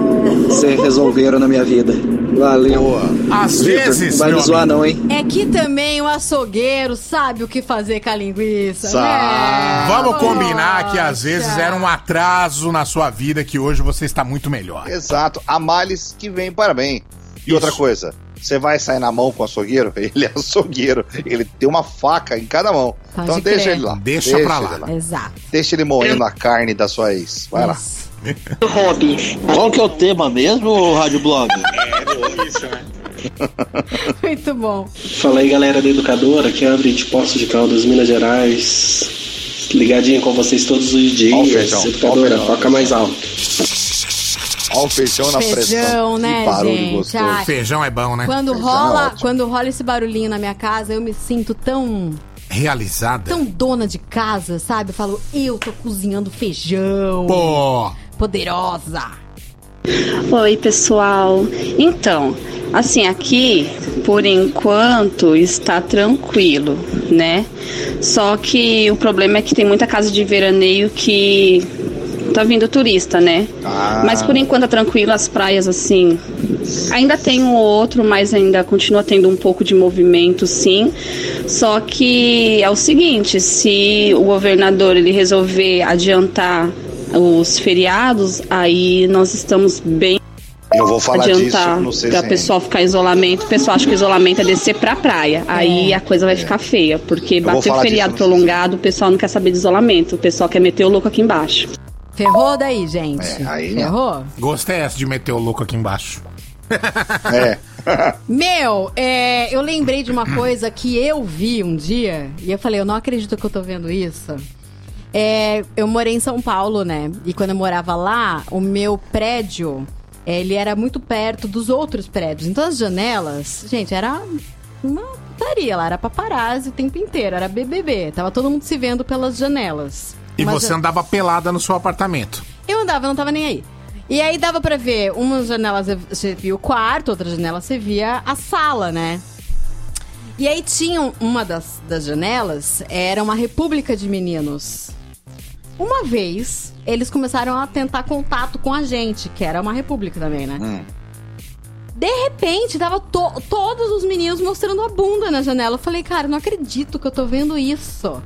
[SPEAKER 30] se resolveram na minha vida. Valeu.
[SPEAKER 25] Às vezes, não vai me
[SPEAKER 30] zoar não, hein? É
[SPEAKER 22] que também o açougueiro sabe o que fazer com a linguiça, Sa
[SPEAKER 25] né? Vamos combinar que às vezes era um atraso na sua vida que hoje você está muito melhor.
[SPEAKER 23] Exato. A males que vem para bem. E Isso. outra coisa, você vai sair na mão com o açougueiro? Ele é açougueiro. Ele tem uma faca em cada mão. Pode então deixa ele lá.
[SPEAKER 25] Deixa, deixa pra lá. lá. Exato.
[SPEAKER 23] Deixa ele morrendo na a carne da sua ex. Vai Isso. lá.
[SPEAKER 30] Hobby.
[SPEAKER 23] Qual que é o tema mesmo, Rádio Blog? É, é isso, né?
[SPEAKER 22] Muito bom.
[SPEAKER 30] Fala aí, galera da Educadora, que é André de Poço de Caldas, Minas Gerais. Ligadinho com vocês todos os dias. Ó feijão, Educadora, feijão, toca mais alto.
[SPEAKER 25] Olha o feijão na
[SPEAKER 22] feijão, pressão. Feijão,
[SPEAKER 25] né,
[SPEAKER 22] gente? Ai,
[SPEAKER 25] feijão é bom, né?
[SPEAKER 22] Quando é rola, é quando rola esse barulhinho na minha casa, eu me sinto tão
[SPEAKER 25] realizada.
[SPEAKER 22] Tão dona de casa, sabe? Eu falo, eu tô cozinhando feijão.
[SPEAKER 25] Pô! poderosa.
[SPEAKER 22] Oi,
[SPEAKER 31] pessoal. Então, assim, aqui por enquanto está tranquilo, né? Só que o problema é que tem muita casa de veraneio que tá vindo turista, né? Ah. Mas por enquanto tá tranquilo as praias assim. Ainda tem um outro, mas ainda continua tendo um pouco de movimento, sim. Só que é o seguinte, se o governador ele resolver adiantar os feriados, aí nós estamos bem
[SPEAKER 23] eu vou falar adiantar disso
[SPEAKER 31] pra é. pessoal ficar em isolamento. O pessoal acha que isolamento é descer pra praia. Aí é, a coisa vai é. ficar feia, porque bateu o feriado é. prolongado, o pessoal não quer saber de isolamento. O pessoal quer meter o louco aqui embaixo.
[SPEAKER 22] Ferrou daí, gente. É, aí Ferrou?
[SPEAKER 25] Gostei essa de meter o louco aqui embaixo.
[SPEAKER 22] É. Meu, é, eu lembrei de uma coisa que eu vi um dia e eu falei, eu não acredito que eu tô vendo isso. É, eu morei em São Paulo, né? E quando eu morava lá, o meu prédio, é, ele era muito perto dos outros prédios. Então as janelas, gente, era uma putaria lá, era paparazzi o tempo inteiro, era BBB. Tava todo mundo se vendo pelas janelas.
[SPEAKER 25] E você jan... andava pelada no seu apartamento?
[SPEAKER 22] Eu andava, eu não tava nem aí. E aí dava para ver, uma janela você via o quarto, outra janela você via a sala, né? E aí tinha uma das, das janelas, era uma república de meninos. Uma vez, eles começaram a tentar contato com a gente, que era uma república também, né? Hum. De repente, tava to todos os meninos mostrando a bunda na janela. Eu falei, cara, não acredito que eu tô vendo isso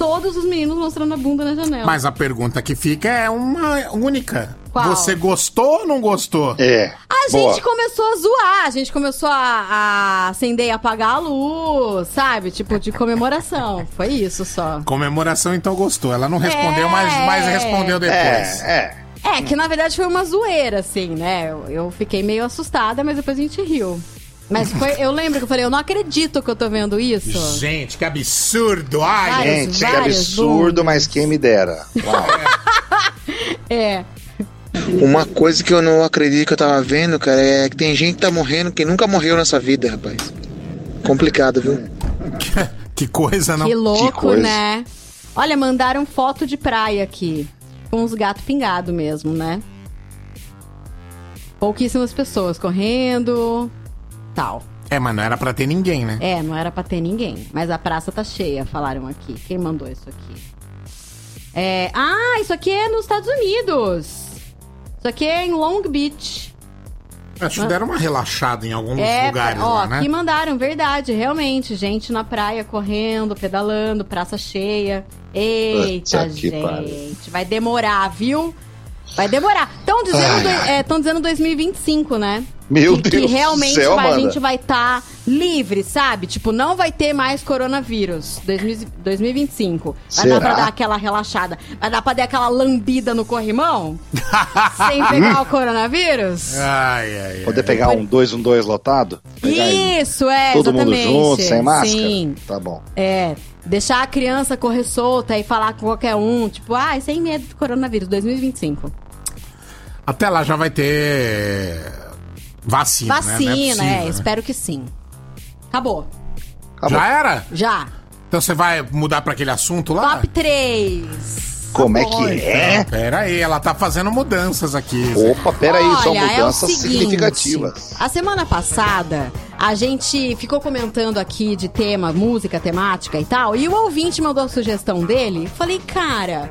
[SPEAKER 22] todos os meninos mostrando a bunda na janela.
[SPEAKER 25] Mas a pergunta que fica é uma única. Qual? Você gostou ou não gostou?
[SPEAKER 23] É.
[SPEAKER 22] A boa. gente começou a zoar, a gente começou a, a, acender e apagar a luz, sabe? Tipo, de comemoração. Foi isso só.
[SPEAKER 25] Comemoração, então gostou. Ela não respondeu, é... mas, mas respondeu é, depois. É, é.
[SPEAKER 22] É, que na verdade foi uma zoeira, assim, né? Eu, eu fiquei meio assustada, mas depois a gente riu. Mas uhum. foi, eu lembro que eu falei, eu não acredito que eu tô vendo isso.
[SPEAKER 25] Gente, que absurdo! Ai,
[SPEAKER 23] vários, gente, vários que absurdo, mas quem me dera. Uau.
[SPEAKER 22] é.
[SPEAKER 30] Uma coisa que eu não acredito que eu tava vendo, cara, é que tem gente que tá morrendo que nunca morreu nessa vida, rapaz. Complicado, viu?
[SPEAKER 25] Que, coisa, não?
[SPEAKER 22] Que louco, que coisa. né? Olha, mandaram foto de praia aqui. Com uns gatos pingados mesmo, né? Pouquíssimas pessoas correndo,
[SPEAKER 25] é, mas não era pra ter ninguém, né? É,
[SPEAKER 22] não era pra ter ninguém. Mas a praça tá cheia, falaram aqui. Quem mandou isso aqui? É... Ah, isso aqui é nos Estados Unidos. Isso aqui é em Long Beach.
[SPEAKER 25] É, acho que deram uma relaxada em alguns é, lugares ó, lá, né?
[SPEAKER 22] que mandaram, verdade, realmente. Gente na praia correndo, pedalando, praça cheia. Eita, gente. Vai demorar, viu? Vai demorar. Estão dizendo, do, é, dizendo 2025, né? Meu que, Deus. Que realmente do céu, vai, a gente vai estar tá livre, sabe? Tipo, não vai ter mais coronavírus. 2025. Vai Será? dar pra dar aquela relaxada. Vai dar pra dar aquela lambida no corrimão? sem pegar o coronavírus? Ai,
[SPEAKER 23] ai, ai. Poder pegar um 2, um 2 lotado?
[SPEAKER 22] Isso, é.
[SPEAKER 23] Todo exatamente. mundo junto, sem máscara? Sim. Tá bom.
[SPEAKER 22] É, Deixar a criança correr solta e falar com qualquer um, tipo, ah, sem medo do coronavírus, 2025.
[SPEAKER 25] Até lá já vai ter vacina.
[SPEAKER 22] Né? É vacina,
[SPEAKER 25] né? é, possível, é
[SPEAKER 22] né? espero que sim. Acabou.
[SPEAKER 25] Acabou. Já era?
[SPEAKER 22] Já.
[SPEAKER 25] Então você vai mudar para aquele assunto lá?
[SPEAKER 22] Top 3.
[SPEAKER 23] Como é que é? é? Então,
[SPEAKER 25] pera aí, ela tá fazendo mudanças aqui.
[SPEAKER 23] Opa, pera aí, são é mudanças é seguinte, significativas.
[SPEAKER 22] A semana passada a gente ficou comentando aqui de tema, música, temática e tal, e o ouvinte mandou a sugestão dele. Falei, cara,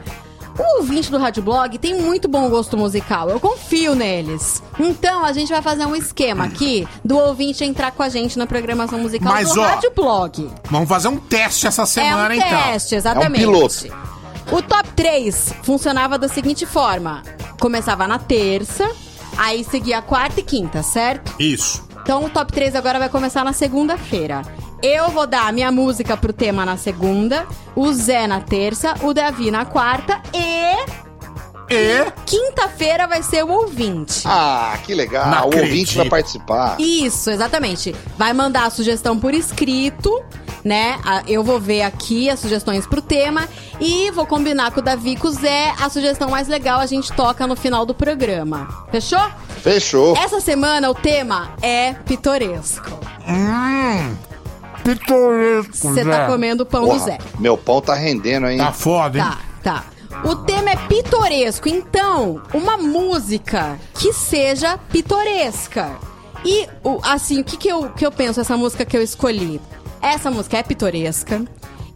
[SPEAKER 22] o ouvinte do Rádio Blog tem muito bom gosto musical. Eu confio neles. Então, a gente vai fazer um esquema aqui do ouvinte entrar com a gente na programação musical Mas, do ó, Rádio Blog.
[SPEAKER 25] Vamos fazer um teste essa é semana, então. É um então. teste,
[SPEAKER 22] exatamente. É um piloto. O top 3 funcionava da seguinte forma. Começava na terça, aí seguia quarta e quinta, certo?
[SPEAKER 25] Isso.
[SPEAKER 22] Então o top 3 agora vai começar na segunda-feira. Eu vou dar minha música pro tema na segunda, o Zé na terça, o Davi na quarta e. E? Quinta-feira vai ser o ouvinte.
[SPEAKER 23] Ah, que legal. Não o acredito. ouvinte vai participar.
[SPEAKER 22] Isso, exatamente. Vai mandar a sugestão por escrito né? Eu vou ver aqui as sugestões pro tema e vou combinar com o Davi com o Zé. A sugestão mais legal a gente toca no final do programa. Fechou?
[SPEAKER 23] Fechou.
[SPEAKER 22] Essa semana o tema é pitoresco. Hum.
[SPEAKER 25] Pitoresco.
[SPEAKER 22] Você tá comendo o pão do Zé.
[SPEAKER 23] Meu pão tá rendendo, hein?
[SPEAKER 25] Tá foda, hein?
[SPEAKER 22] Tá, tá. O tema é pitoresco, então, uma música que seja pitoresca. E, assim, o que, que, eu, que eu penso essa música que eu escolhi? Essa música é pitoresca.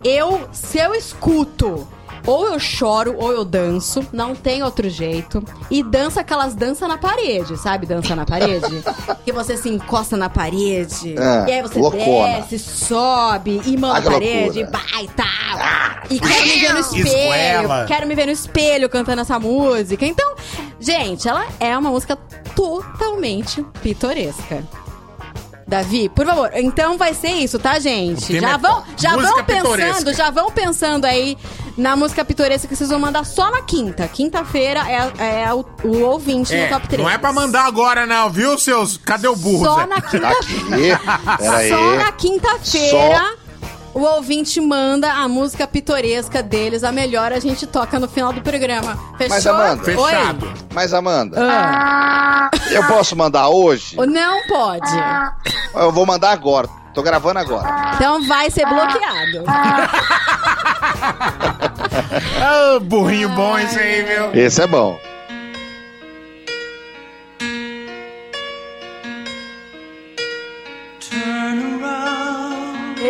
[SPEAKER 22] Eu, se eu escuto ou eu choro ou eu danço, não tem outro jeito. E dança aquelas dança na parede, sabe? Dança na parede. que você se encosta na parede, é, e aí você loucona. desce, sobe, e manda a parede, vai, tá. e quero me ver no espelho, quero me ver no espelho cantando essa música. Então, gente, ela é uma música totalmente pitoresca. Davi, por favor. Então vai ser isso, tá, gente? Já é vão, já vão pensando, já vão pensando aí na música pitoresca que vocês vão mandar só na quinta. Quinta-feira é, é o, o, ouvinte é, no top 3.
[SPEAKER 25] Não é pra mandar agora, não, viu, seus? Cadê o burro? Só Zé? na
[SPEAKER 23] quinta-feira.
[SPEAKER 22] só na quinta-feira. Só o ouvinte manda a música pitoresca deles, a melhor a gente toca no final do programa. Fechou?
[SPEAKER 23] Mas Amanda, Oi? fechado. Mas Amanda, ah. eu posso mandar hoje?
[SPEAKER 22] Não pode.
[SPEAKER 23] Eu vou mandar agora. Tô gravando agora.
[SPEAKER 22] Então vai ser bloqueado.
[SPEAKER 25] oh, burrinho bom esse aí, meu.
[SPEAKER 23] Esse é bom.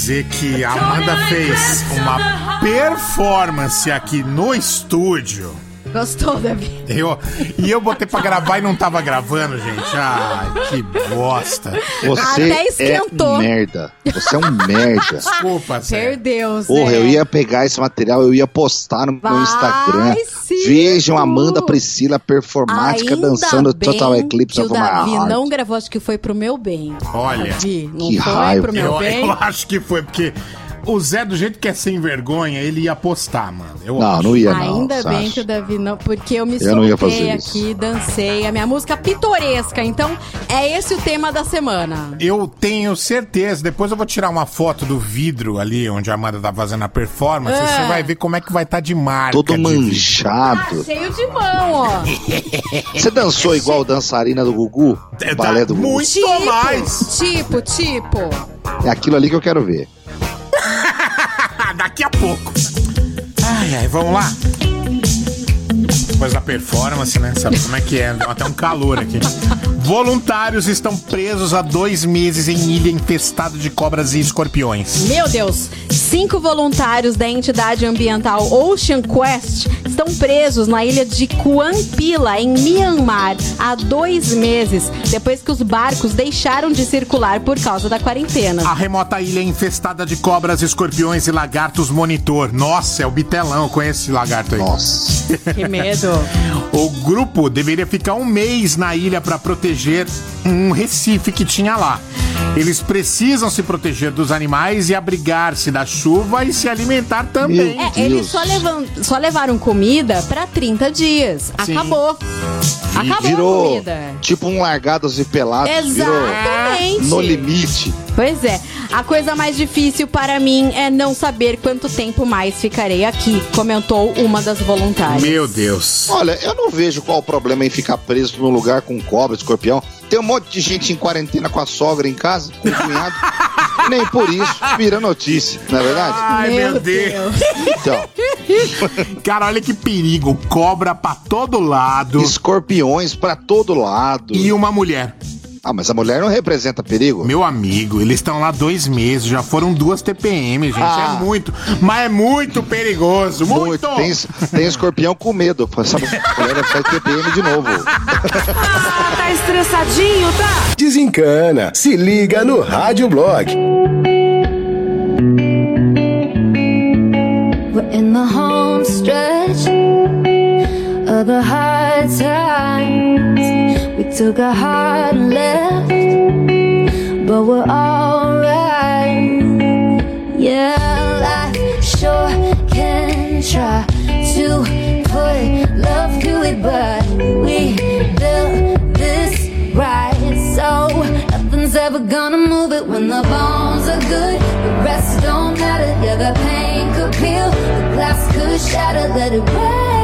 [SPEAKER 25] dizer que a Amanda fez uma performance aqui no estúdio.
[SPEAKER 22] Gostou, Davi?
[SPEAKER 25] Eu, e eu botei pra gravar e não tava gravando, gente. Ai, ah, que bosta.
[SPEAKER 23] Você Até esquentou. É merda. Você é um merda.
[SPEAKER 25] Desculpa,
[SPEAKER 22] meu Perdeu, Zé.
[SPEAKER 23] Porra, eu ia pegar esse material, eu ia postar no Vai meu Instagram. Vejam Amanda Priscila performática
[SPEAKER 22] Ainda
[SPEAKER 23] dançando Total Eclipse
[SPEAKER 22] of My Heart. não gravou, acho que foi pro meu bem.
[SPEAKER 25] Olha.
[SPEAKER 22] Davi, não que foi raiva. pro
[SPEAKER 25] meu
[SPEAKER 22] eu, bem.
[SPEAKER 25] Eu acho que foi porque o Zé, do jeito que é sem vergonha, ele ia apostar, mano. Eu
[SPEAKER 23] não,
[SPEAKER 25] acho.
[SPEAKER 23] não ia
[SPEAKER 22] não. Ainda bem que o Davi não, porque eu me eu soltei aqui, dancei. A minha música pitoresca. Então, é esse o tema da semana.
[SPEAKER 25] Eu tenho certeza. Depois eu vou tirar uma foto do vidro ali, onde a Amanda tá fazendo a performance. Ah. Você vai ver como é que vai estar tá de marca.
[SPEAKER 23] Todo manchado. Tá
[SPEAKER 22] cheio de mão,
[SPEAKER 23] ó. Você dançou igual dançarina do Gugu? É, tá balé do Gugu?
[SPEAKER 25] Muito tipo, mais.
[SPEAKER 22] Tipo, tipo.
[SPEAKER 23] É aquilo ali que eu quero ver
[SPEAKER 25] daqui a pouco. Ai, ai, vamos lá? depois da performance, né? Sabe como é que é? Deu até um calor aqui. Voluntários estão presos há dois meses em ilha infestada de cobras e escorpiões.
[SPEAKER 22] Meu Deus! Cinco voluntários da entidade ambiental Ocean Quest estão presos na ilha de Kuampila, em Myanmar, há dois meses, depois que os barcos deixaram de circular por causa da quarentena.
[SPEAKER 25] A remota ilha é infestada de cobras, escorpiões e lagartos monitor. Nossa, é o bitelão, eu conheço esse lagarto aí.
[SPEAKER 22] Nossa. Que medo.
[SPEAKER 25] O grupo deveria ficar um mês na ilha para proteger um recife que tinha lá. Eles precisam se proteger dos animais e abrigar-se da chuva e se alimentar também. é, eles
[SPEAKER 22] só, levam, só levaram comida para 30 dias. Acabou. Acabou virou a comida.
[SPEAKER 23] Tipo um largados e pelados. Exatamente. no limite.
[SPEAKER 22] Pois é. A coisa mais difícil para mim é não saber quanto tempo mais ficarei aqui, comentou uma das voluntárias.
[SPEAKER 25] Meu Deus.
[SPEAKER 23] Olha, eu não vejo qual o problema em ficar preso num lugar com cobra, escorpião. Tem um monte de gente em quarentena com a sogra em casa, com o cunhado. nem por isso vira notícia, não é verdade?
[SPEAKER 25] Ai, meu, meu Deus. Deus. Então. Cara, olha que perigo. Cobra pra todo lado.
[SPEAKER 23] Escorpiões pra todo lado.
[SPEAKER 25] E uma mulher.
[SPEAKER 23] Ah, mas a mulher não representa perigo.
[SPEAKER 25] Meu amigo, eles estão lá dois meses, já foram duas TPM, gente. É ah. É muito, mas é muito perigoso. Muito! muito.
[SPEAKER 23] Tem, tem escorpião com medo. Sabe, a mulher faz TPM de novo.
[SPEAKER 22] Ah, tá estressadinho, tá?
[SPEAKER 25] Desencana, se liga no Rádio Blog. We're in the home
[SPEAKER 32] stretch of the hard times. We took a hard left, but we're alright. Yeah, I sure can try to put love to it, but we built this right. So nothing's ever gonna move it when the bones are good. The rest don't matter. Yeah, the pain could peel, the glass could shatter. Let it break.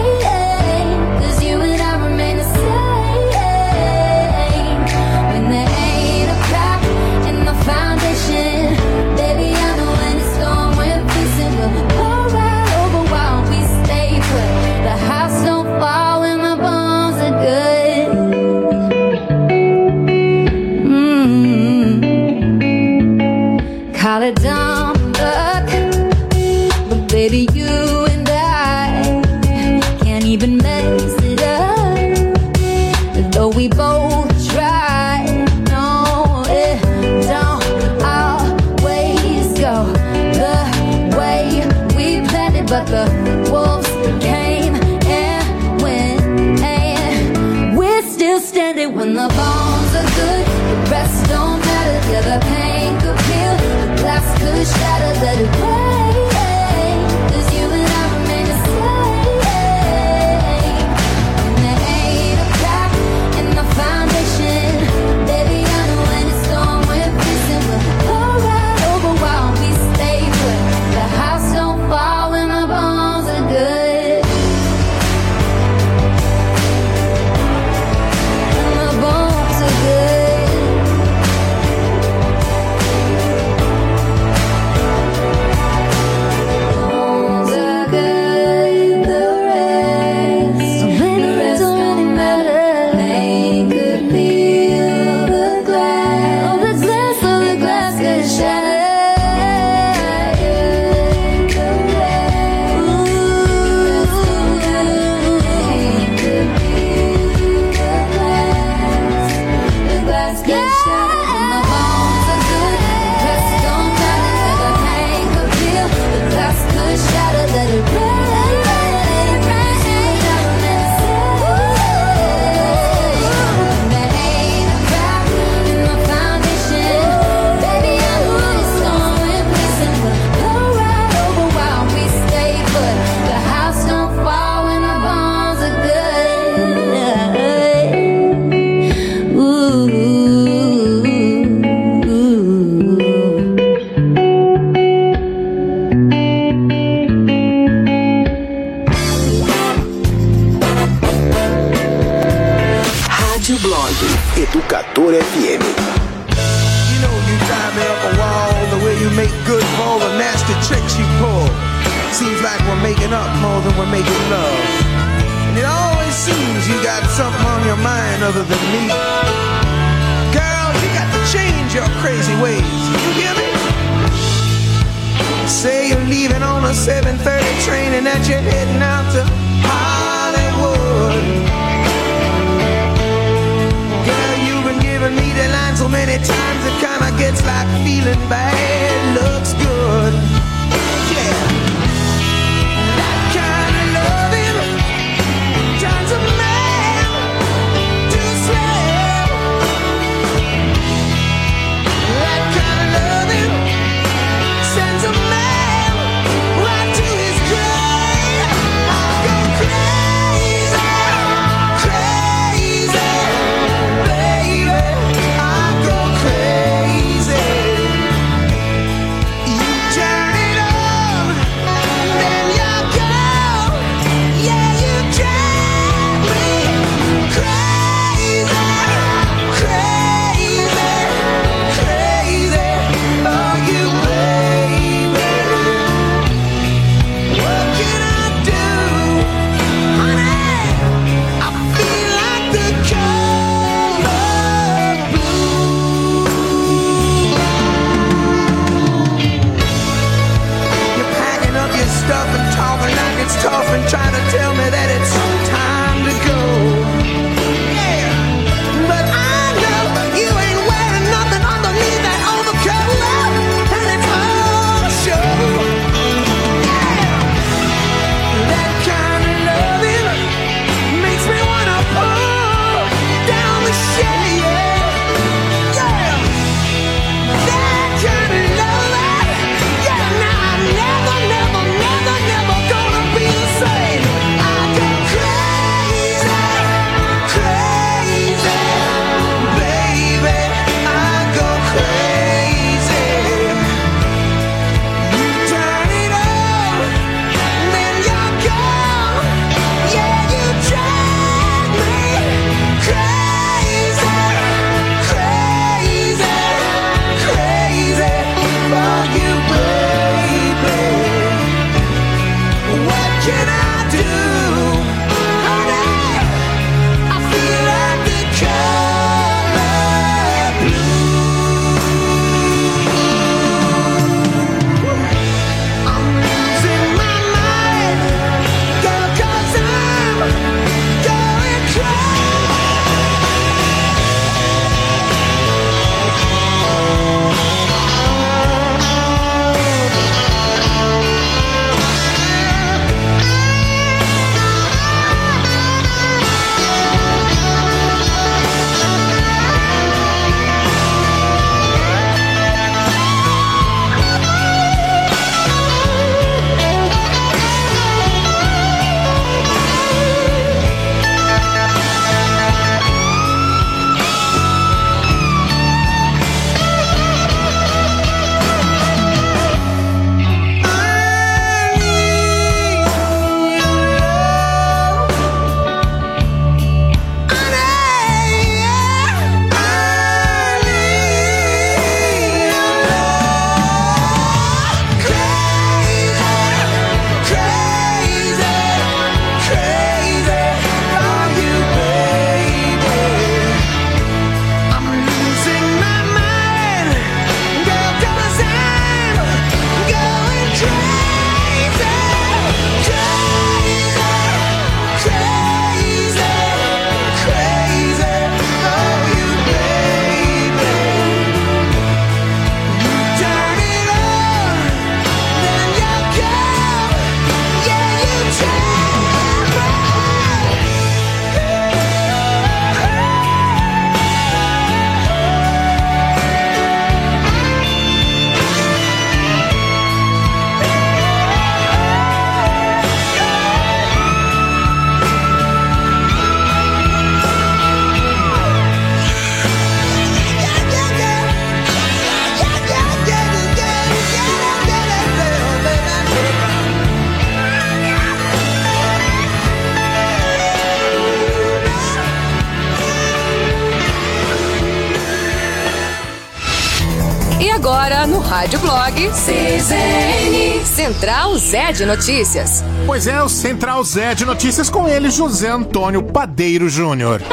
[SPEAKER 33] CZN. Central Zé de Notícias.
[SPEAKER 25] Pois é, o Central Zé de Notícias com ele, José Antônio Padeiro Júnior.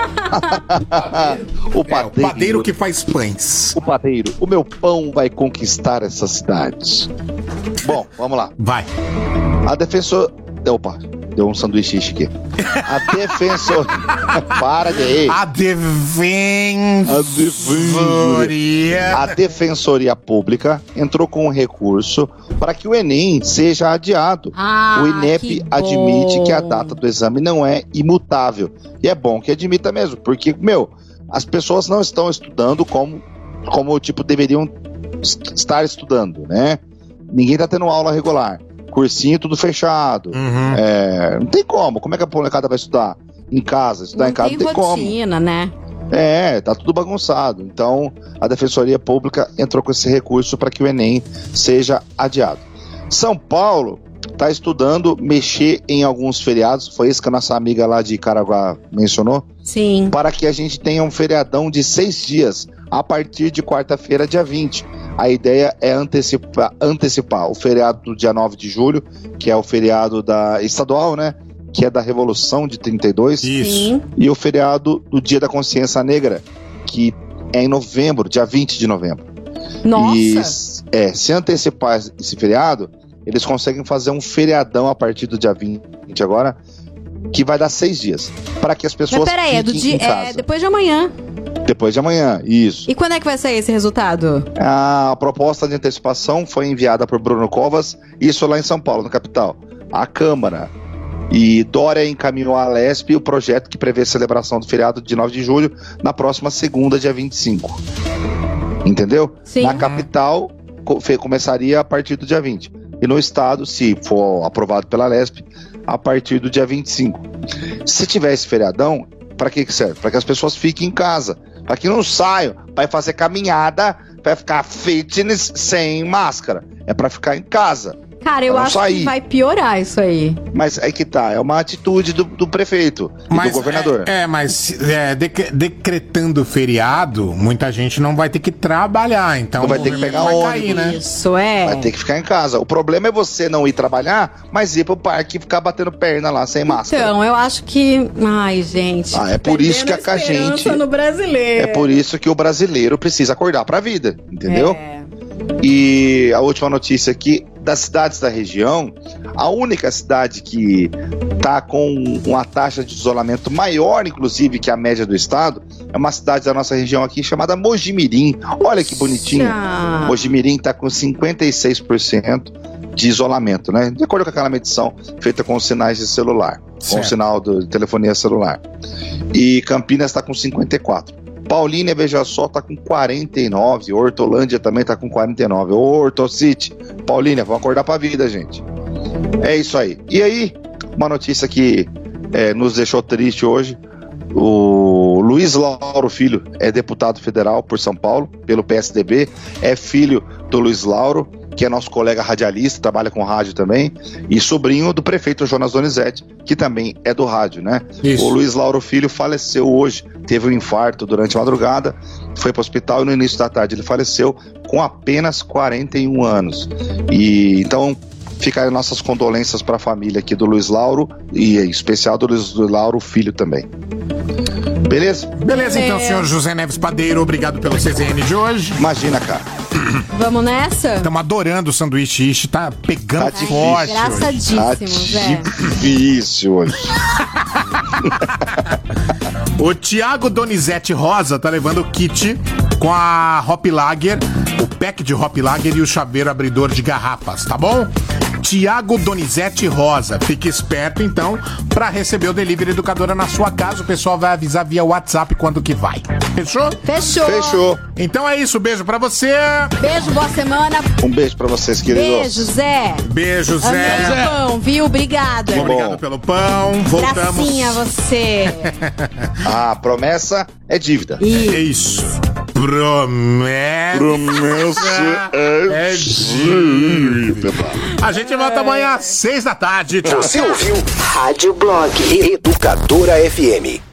[SPEAKER 23] É, o, padeiro, é, o padeiro que faz pães. O padeiro, o meu pão vai conquistar essas cidades. Bom, vamos lá.
[SPEAKER 25] Vai.
[SPEAKER 23] A defensora Deu um sanduíche aqui. A defensoria. Para de aí.
[SPEAKER 25] A defensoria.
[SPEAKER 23] A defensoria pública entrou com um recurso para que o Enem seja adiado. Ah, o INEP que admite que a data do exame não é imutável. E é bom que admita mesmo, porque, meu, as pessoas não estão estudando como, como tipo, deveriam estar estudando, né? Ninguém está tendo aula regular cursinho tudo fechado. Uhum. É, não tem como. Como é que a molecada vai estudar? Em casa, estudar não em casa tem não tem
[SPEAKER 22] rotina, como. né?
[SPEAKER 23] É, tá tudo bagunçado. Então, a Defensoria Pública entrou com esse recurso para que o Enem seja adiado. São Paulo tá estudando mexer em alguns feriados. Foi isso que a nossa amiga lá de Caraguá mencionou.
[SPEAKER 22] Sim.
[SPEAKER 23] Para que a gente tenha um feriadão de seis dias a partir de quarta-feira, dia 20. A ideia é antecipar, antecipar o feriado do dia 9 de julho, que é o feriado da estadual, né? Que é da Revolução de 32.
[SPEAKER 25] Isso.
[SPEAKER 23] E o feriado do Dia da Consciência Negra, que é em novembro, dia 20 de novembro.
[SPEAKER 22] Nossa! E,
[SPEAKER 23] é, se antecipar esse feriado, eles conseguem fazer um feriadão a partir do dia 20 agora, que vai dar seis dias. Para que as pessoas. Mas
[SPEAKER 22] peraí, é, do dia, é depois de amanhã.
[SPEAKER 23] Depois de amanhã, isso.
[SPEAKER 22] E quando é que vai sair esse resultado?
[SPEAKER 23] A proposta de antecipação foi enviada por Bruno Covas, isso lá em São Paulo, na capital. A Câmara e Dória encaminhou à Lesp o projeto que prevê a celebração do feriado de 9 de julho na próxima segunda, dia 25. Entendeu?
[SPEAKER 22] Sim.
[SPEAKER 23] Na capital, começaria a partir do dia 20. E no estado, se for aprovado pela Lesp, a partir do dia 25. Se tiver esse feriadão, para que, que serve? Para que as pessoas fiquem em casa para que não saio, para fazer caminhada, para ficar fitness sem máscara. É para ficar em casa.
[SPEAKER 22] Cara, eu acho sair. que vai piorar isso aí.
[SPEAKER 23] Mas é que tá, é uma atitude do, do prefeito mas, e do governador.
[SPEAKER 25] É, é mas é, dec decretando feriado, muita gente não vai ter que trabalhar, então não
[SPEAKER 23] vai ter que pegar vai ônibus,
[SPEAKER 22] cair, né? Isso é.
[SPEAKER 23] Vai ter que ficar em casa. O problema é você não ir trabalhar, mas ir pro parque e ficar batendo perna lá sem máscara.
[SPEAKER 22] Então, eu acho que, ai, gente.
[SPEAKER 23] Ah, é por isso que a, a gente
[SPEAKER 22] no brasileiro.
[SPEAKER 23] É por isso que o brasileiro precisa acordar pra vida, entendeu? É. E a última notícia aqui, das cidades da região, a única cidade que está com uma taxa de isolamento maior, inclusive, que a média do estado, é uma cidade da nossa região aqui chamada Mojimirim. Olha que bonitinho. Ah. Mojimirim está com 56% de isolamento, né? De acordo com aquela medição feita com os sinais de celular, certo. com o sinal de telefonia celular. E Campinas está com 54. Paulínia Beija-Sol tá com 49. Hortolândia também tá com 49. Ô, Hortocity, Paulínia, vão acordar pra vida, gente. É isso aí. E aí, uma notícia que é, nos deixou triste hoje. O Luiz Lauro Filho é deputado federal por São Paulo, pelo PSDB, é filho do Luiz Lauro que é nosso colega radialista, trabalha com rádio também, e sobrinho do prefeito Jonas Donizete, que também é do rádio, né? Isso. O Luiz Lauro Filho faleceu hoje, teve um infarto durante a madrugada, foi para o hospital e no início da tarde ele faleceu com apenas 41 anos. E então ficarem nossas condolências para a família aqui do Luiz Lauro e em especial do Luiz Lauro Filho também. Beleza?
[SPEAKER 25] Beleza, então, é. senhor José Neves Padeiro, obrigado pelo CZN de hoje.
[SPEAKER 23] Imagina, cara.
[SPEAKER 22] Vamos nessa?
[SPEAKER 25] Estamos adorando o sanduíche ishi, tá pegando tá forte. Engraçadíssimo, tá
[SPEAKER 23] velho. Difícil hoje.
[SPEAKER 25] o Tiago Donizete Rosa tá levando o kit com a Hop Lager, o pack de Hop Lager e o chaveiro abridor de garrafas, tá bom? Tiago Donizete Rosa. Fique esperto, então, para receber o delivery educadora na sua casa. O pessoal vai avisar via WhatsApp quando que vai.
[SPEAKER 23] Fechou?
[SPEAKER 25] Fechou. Fechou. Então é isso. Beijo para você.
[SPEAKER 22] Beijo, boa semana.
[SPEAKER 23] Um beijo para vocês, queridos.
[SPEAKER 22] Beijo, Zé.
[SPEAKER 25] Beijo, Zé.
[SPEAKER 22] Amei pão, viu?
[SPEAKER 25] Obrigada. Obrigado pelo pão. Voltamos. Gracinha
[SPEAKER 22] você.
[SPEAKER 23] A promessa é dívida.
[SPEAKER 25] Isso. É isso. Promessa. Promessa é, é dívida. A gente volta amanhã às seis da tarde.
[SPEAKER 34] Tchau. Você ouviu Rádio Blog Educadora FM.